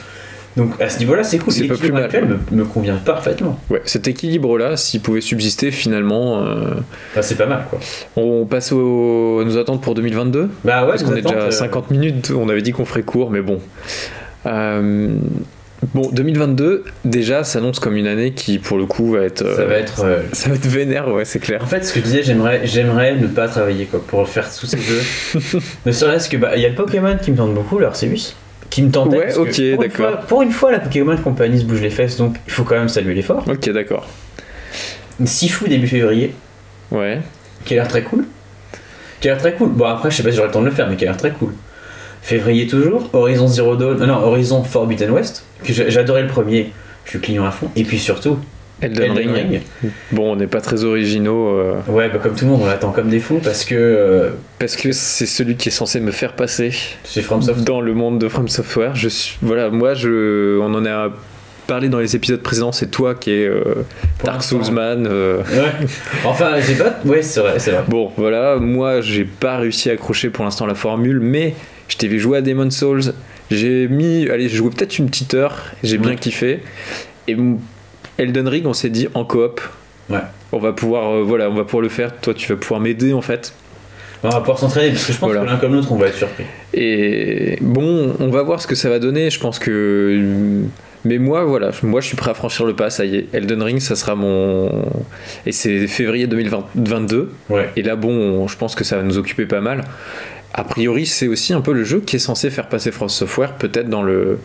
Donc à ce niveau-là, c'est cool. C'est L'équilibre actuel me, me convient parfaitement. Ouais, cet équilibre-là, s'il pouvait subsister finalement, euh, Enfin, c'est pas mal quoi. on passe au... à nos attentes pour 2022 Bah ouais, Parce qu'on est déjà à euh, 50 minutes, on avait dit qu'on ferait court, mais bon. Euh, Bon, 2022, déjà, s'annonce comme une année qui, pour le coup, va être. euh, Ça va être. euh, ça va être vénère, ouais, c'est clair. En fait, ce que je disais, j'aimerais, j'aimerais ne pas travailler quoi, pour faire tous ces jeux. ne serait-ce que, bah, il y a le Pokémon qui me tente beaucoup, l'Arceus, qui me tentait. Ouais, ok, pour une d'accord. fois- Pour une fois, la Pokémon Company se bouge les fesses, donc il faut quand même saluer l'effort. Ok, d'accord. Sifu début février, Ouais. qui a l'air très cool. Qui a l'air très cool. Bon, après, je sais pas si j'aurai le temps de le faire, mais qui a l'air très cool. Février toujours, Horizon Zero Dawn, euh, non, Horizon Forbidden West, que j'adorais le premier, je suis client à fond. Et puis surtout, Elden, Elden Ring. Ring. Bon, on n'est pas très originaux euh, Ouais, bah, comme tout le monde, on l'attend comme des fous parce que euh, parce que c'est celui qui est censé me faire passer c'est FromSoft. dans le monde de From Software. Je suis, voilà, moi, je, on en a parlé dans les épisodes précédents. C'est toi qui es euh, Dark. Soulsman. euh, Ouais. Enfin, j'ai pas. Ouais, c'est vrai, c'est vrai. Bon, voilà, moi j'ai pas réussi à accrocher pour l'instant la formule, mais je t'ai vu jouer à Demon Souls. J'ai mis, allez, j'ai joué peut-être une petite heure, j'ai bien kiffé. Et Elden Ring, on s'est dit en coop. Ouais. On va pouvoir, euh, voilà, on va pouvoir le faire. Toi, tu vas pouvoir m'aider en fait. On va pouvoir s'entraîner parce que je pense Voilà. que l'un comme l'autre, on va être surpris. Et bon, on va voir ce que ça va donner. Je pense que. Mais moi, voilà, moi je suis prêt à franchir le pas, ça y est. Elden Ring, ça sera mon. Et c'est février 2022. Ouais. Et là, bon, je pense que ça va nous occuper pas mal. A priori, c'est aussi un peu le jeu qui est censé faire passer France Software, peut-être dans le.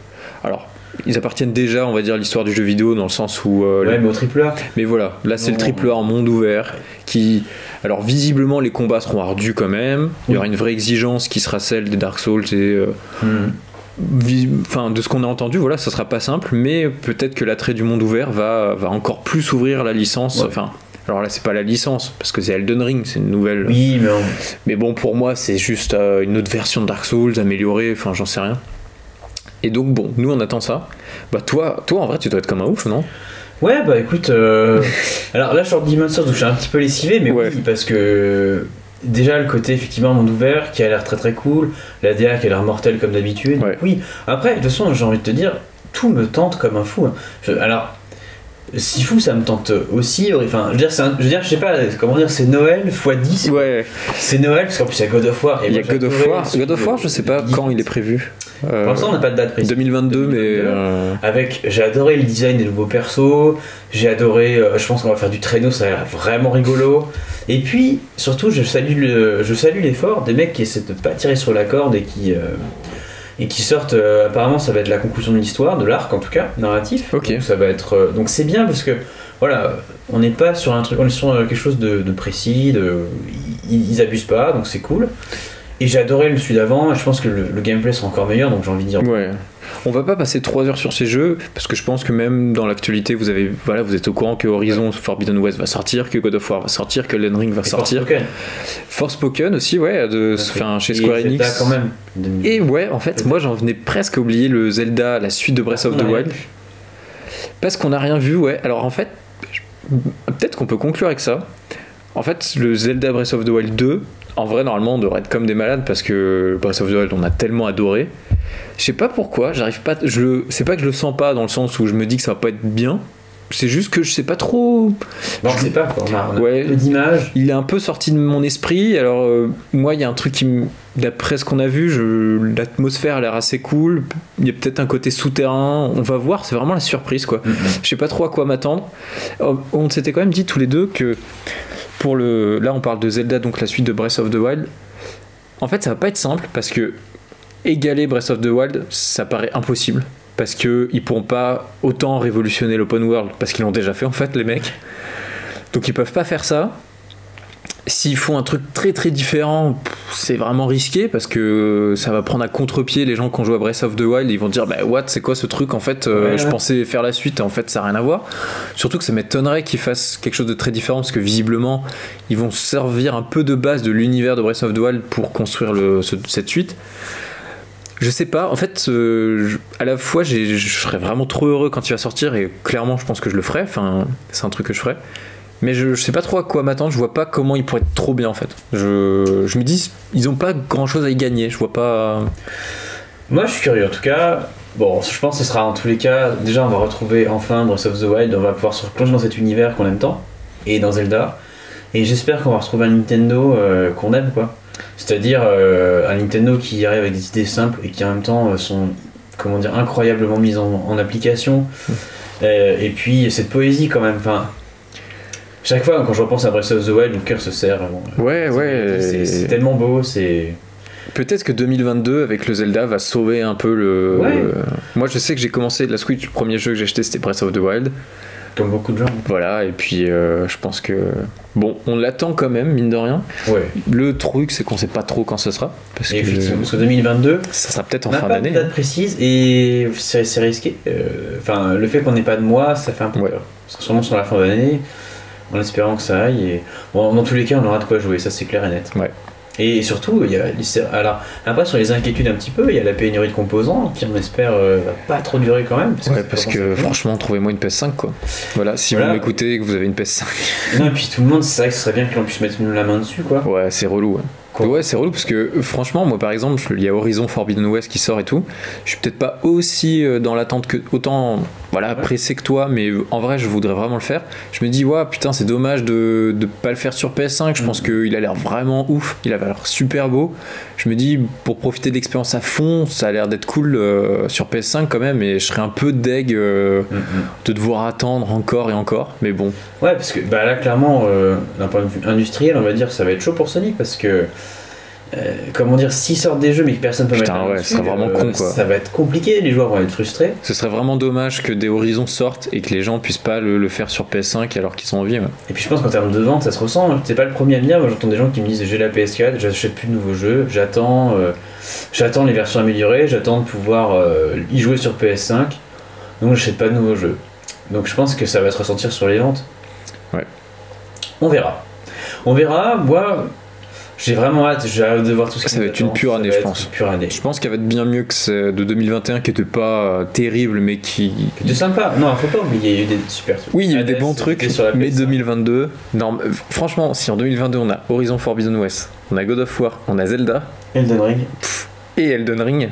Alors, ils appartiennent déjà, on va dire, à l'histoire du jeu vidéo, dans le sens où. euh, Ouais, mais au triple A. mais voilà, là c'est le triple A en monde ouvert qui. Alors visiblement les combats seront ardus quand même. Il y aura une vraie exigence qui sera celle des Dark Souls et. euh, Hmm. vis- Enfin, de ce qu'on a entendu, voilà, ça sera pas simple, mais peut-être que l'attrait du monde ouvert va, va encore plus ouvrir la licence. Ouais. Enfin, alors là, c'est pas la licence, parce que c'est Elden Ring, c'est une nouvelle. Oui, mais Mais bon, pour moi, c'est juste euh, une autre version de Dark Souls améliorée, enfin, j'en sais rien. Et donc, bon, nous on attend ça. Bah, toi, toi en vrai, tu dois être comme un ouf, non? Ouais, bah écoute. euh, Alors là, je sors de Demon's Souls où je suis un petit peu lessivé, mais Ouais. oui, parce que. Déjà, le côté effectivement monde ouvert qui a l'air très très cool, la DA qui a l'air mortelle comme d'habitude. Ouais. Oui, après, de toute façon, j'ai envie de te dire, tout me tente comme un fou. hein. Je- Alors. Si fou, ça me tente aussi. Enfin, je veux dire, un- je veux dire, je sais pas, comment dire, c'est Noël x 10. Ouais, C'est Noël, parce qu'en plus il y a God of War. Et il y a God of War. God of War, je sais pas quand il est prévu. Euh, Pour l'instant, on n'a pas de date précise. 2022, mais. 2022. euh, Avec, j'ai adoré le design des nouveaux persos, j'ai adoré, euh, je pense qu'on va faire du traîneau, ça a l'air vraiment rigolo. Et puis, surtout, je salue, le, je salue l'effort des mecs qui essaient de pas tirer sur la corde et qui, euh, et qui sortent, euh, apparemment ça va être la conclusion de l'histoire, de l'arc en tout cas, narratif. Ok. Donc ça va être, euh, donc c'est bien parce que, voilà, on n'est pas sur un truc, on est sur euh, quelque chose de, de précis, de, ils, ils abusent pas, donc c'est cool. Et j'ai adoré le celui d'avant, je pense que le, le gameplay sera encore meilleur, donc j'ai envie de dire Ouais. On va pas passer 3 heures sur ces jeux parce que je pense que même dans l'actualité vous avez voilà vous êtes au courant que Horizon Forbidden West va sortir, que God of War va sortir, que Elden Ring va Et sortir, Forspoken. Forspoken aussi ouais de enfin chez Square Zelda Enix. quand même. Et ouais en fait moi j'en venais presque à oublier le Zelda la suite de Breath of the Wild parce qu'on n'a rien vu ouais alors en fait peut-être qu'on peut conclure avec ça. En fait le Zelda Breath of the Wild 2 en vrai normalement on devrait être comme des malades parce que Breath of the Wild on a tellement adoré. Je sais pas pourquoi, j'arrive pas. Je c'est pas que je le sens pas dans le sens où je me dis que ça va pas être bien, C'est juste que je sais pas trop. Bon, on sait pas quoi. On a, Ouais. peu d'images. Il est un peu sorti de mon esprit. Alors, euh, moi, il y a un truc qui me. D'après ce qu'on a vu, je... l'atmosphère a l'air assez cool. Il y a peut-être un côté souterrain. On va voir, c'est vraiment la surprise, quoi. Mhm. Je sais pas trop à quoi m'attendre. Oh, On s'était quand même dit tous les deux que pour le. Là, on parle de Zelda, donc la suite de Breath of the Wild. En fait, ça va pas être simple parce que égaler Breath of the Wild, ça paraît impossible. Parce que ils pourront pas autant révolutionner l'open world parce qu'ils l'ont déjà fait en fait, les mecs. Donc ils peuvent pas faire ça. S'ils font un truc très très différent, c'est vraiment risqué parce que ça va prendre à contre-pied les gens qui ont joué à Breath of the Wild. Ils vont dire, bah what, c'est quoi ce truc En fait, euh, Ouais, je ouais. pensais faire la suite et en fait, ça n'a rien à voir. Surtout que ça m'étonnerait qu'ils fassent quelque chose de très différent parce que visiblement, ils vont servir un peu de base de l'univers de Breath of the Wild pour construire le, ce- cette suite. Je sais pas, en fait, euh, à la fois, je serais vraiment trop heureux quand il va sortir et clairement, je pense que je le ferai. Enfin, c'est un truc que je ferai. Mais je, je sais pas trop à quoi m'attendre, je vois pas comment il pourrait être trop bien en fait. Je, je me dis, ils ont pas grand chose à y gagner, je vois pas. Moi, je suis curieux. En tout cas, bon, je pense que ce sera en tous les cas. Déjà, on va retrouver enfin Breath of the Wild. On va pouvoir se replonger dans cet univers qu'on aime tant. Et dans Zelda. Et j'espère qu'on va retrouver un Nintendo euh, qu'on aime, quoi. C'est-à-dire euh, un Nintendo qui arrive avec des idées simples et qui en même temps euh, sont, comment dire, incroyablement mises en, en application. Euh, et puis, cette poésie quand même. Enfin, chaque fois, quand je repense à Breath of the Wild, mon cœur se serre. vraiment. Ouais, ouais. C'est tellement beau, c'est. Peut-être que 2022 avec le Zelda va sauver un peu le. Ouais. Moi je sais que j'ai commencé la Switch, le premier jeu que j'ai acheté c'était Breath of the Wild. Comme beaucoup de gens. Voilà, et puis euh, je pense que. Bon, on l'attend quand même, mine de rien. Ouais. Le truc c'est qu'on sait pas trop quand ce sera. Parce Et que effectivement, parce que 2022, ça sera peut-être en on n'a fin pas de d'année. date précise et c'est risqué. Euh, Enfin, le fait qu'on n'ait pas de mois, ça fait un peu Ouais. peur. Ce sera sûrement sur la fin de l'année, en espérant que ça aille. Et... Bon, dans tous les cas, on aura de quoi jouer, ça c'est clair et net. Ouais. Et surtout, il y a, alors, après sur les inquiétudes un petit peu, il y a la pénurie de composants qui, on espère, euh, va pas trop durer quand même. Ouais, parce ça que commence à- franchement, trouvez-moi une PS5 quoi. Voilà, si Voilà. vous m'écoutez et que vous avez une PS5. Non, et puis tout le monde, c'est vrai que ce serait bien que l'on puisse mettre la main dessus, quoi. Ouais, c'est relou. ouais. Quoi. Ouais, c'est relou parce que euh, franchement, moi par exemple, il y a Horizon Forbidden West qui sort et tout. Je suis peut-être pas aussi euh, dans l'attente que autant voilà Ouais. pressé que toi, mais en vrai, je voudrais vraiment le faire. Je me dis, ouais, putain, c'est dommage de de pas le faire sur PS5. Je pense Mhm. qu'il a l'air vraiment ouf. Il a l'air super beau. Je me dis, pour profiter de l'expérience à fond, ça a l'air d'être cool euh, sur PS5 quand même. Et je serais un peu deg euh, Mm, mm. de devoir attendre encore et encore. Mais bon, Ouais, parce que bah là, clairement, euh, d'un point de vue industriel, on va dire ça va être chaud pour Sony parce que, euh, comment dire, s'ils sortent des jeux mais que personne peut Putain, mettre ouais, dessus, ce serait vraiment con, quoi. Ça va être compliqué, les joueurs vont être frustrés. ce serait vraiment dommage que des Horizons sortent et que les gens puissent pas le, le faire sur PS5 alors qu'ils sont en vie. ouais. Et puis je pense qu'en termes de vente, ça se ressent. C'est pas le premier à me dire. Moi, j'entends des gens qui me disent j'ai la PS4, j'achète plus de nouveaux jeux, j'attends, euh, j'attends les versions améliorées, j'attends de pouvoir euh, y jouer sur PS5. Donc j'achète pas de nouveaux jeux. Donc je pense que ça va se ressentir sur les ventes. Ouais. On verra. On verra. Moi, j'ai vraiment hâte. J'ai hâte de voir tout ce qui Ça va être une pure Ça année, va je être pense. Une pure année. Je pense qu'elle va être bien mieux que celle de 2021 qui était pas euh, terrible mais qui. De sympa. Non, faut pas oublier. Il y a eu des super trucs. Oui, il y a eu des bons trucs, sur la mais PS5. 2022. Non, euh, franchement, si en 2022 on a Horizon Forbidden West, on a God of War, on a Zelda Elden Ring. et Elden Ring,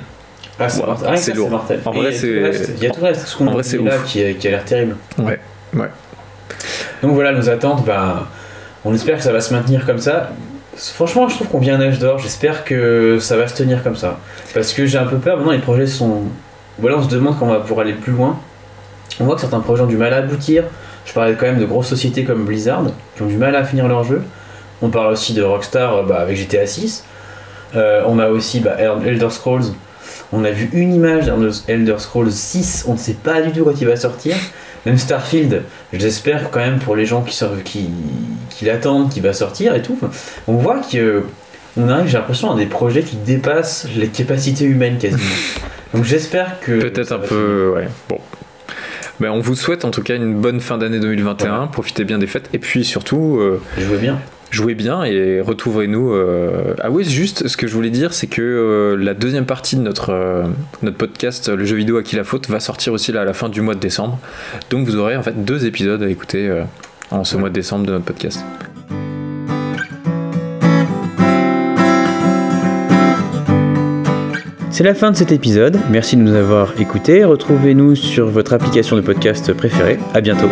Ah, c'est Wow, ça, lourd. mortel. En Et vrai, c'est- Il y a tout le reste. Ce qu'on En a vrai, dit c'est là ouf. qui, qui a l'air terrible. ouais, ouais. Donc voilà, nos attentes, bah, on espère que ça va se maintenir comme ça. Franchement, je trouve qu'on vient un âge d'or. J'espère que ça va se tenir comme ça. Parce que j'ai un peu peur. Maintenant, les projets sont. Voilà, on se demande quand on va pouvoir aller plus loin. On voit que certains projets ont du mal à aboutir. Je parlais quand même de grosses sociétés comme Blizzard qui ont du mal à finir leur jeu. On parle aussi de Rockstar euh, bah, avec GTA 6. Euh, on a aussi bah, Elder Scrolls. On a vu une image d'Elder Elder Scrolls 6. On ne sait pas du tout quand il va sortir. Même Starfield, j'espère quand même pour les gens qui, sortent- qui, qui l'attendent, qui va sortir et tout. On voit que on arrive, j'ai l'impression, à des projets qui dépassent les capacités humaines quasiment. Donc j'espère que. Peut-être un peu, ouais. Bon. Ben, on vous souhaite en tout cas une bonne fin d'année 2021. Profitez bien des fêtes et puis surtout. euh. Jouez bien. Jouez bien et retrouverez-nous. euh, Ah oui, juste ce que je voulais dire, c'est que euh, la deuxième partie de notre, euh, notre podcast, le jeu vidéo à qui la faute, va sortir aussi là à la fin du mois de décembre. Donc vous aurez en fait deux épisodes à écouter en ce mois de décembre de notre podcast. C'est la fin de cet épisode. Merci de nous avoir écoutés. Retrouvez-nous sur votre application de podcast préférée. À bientôt.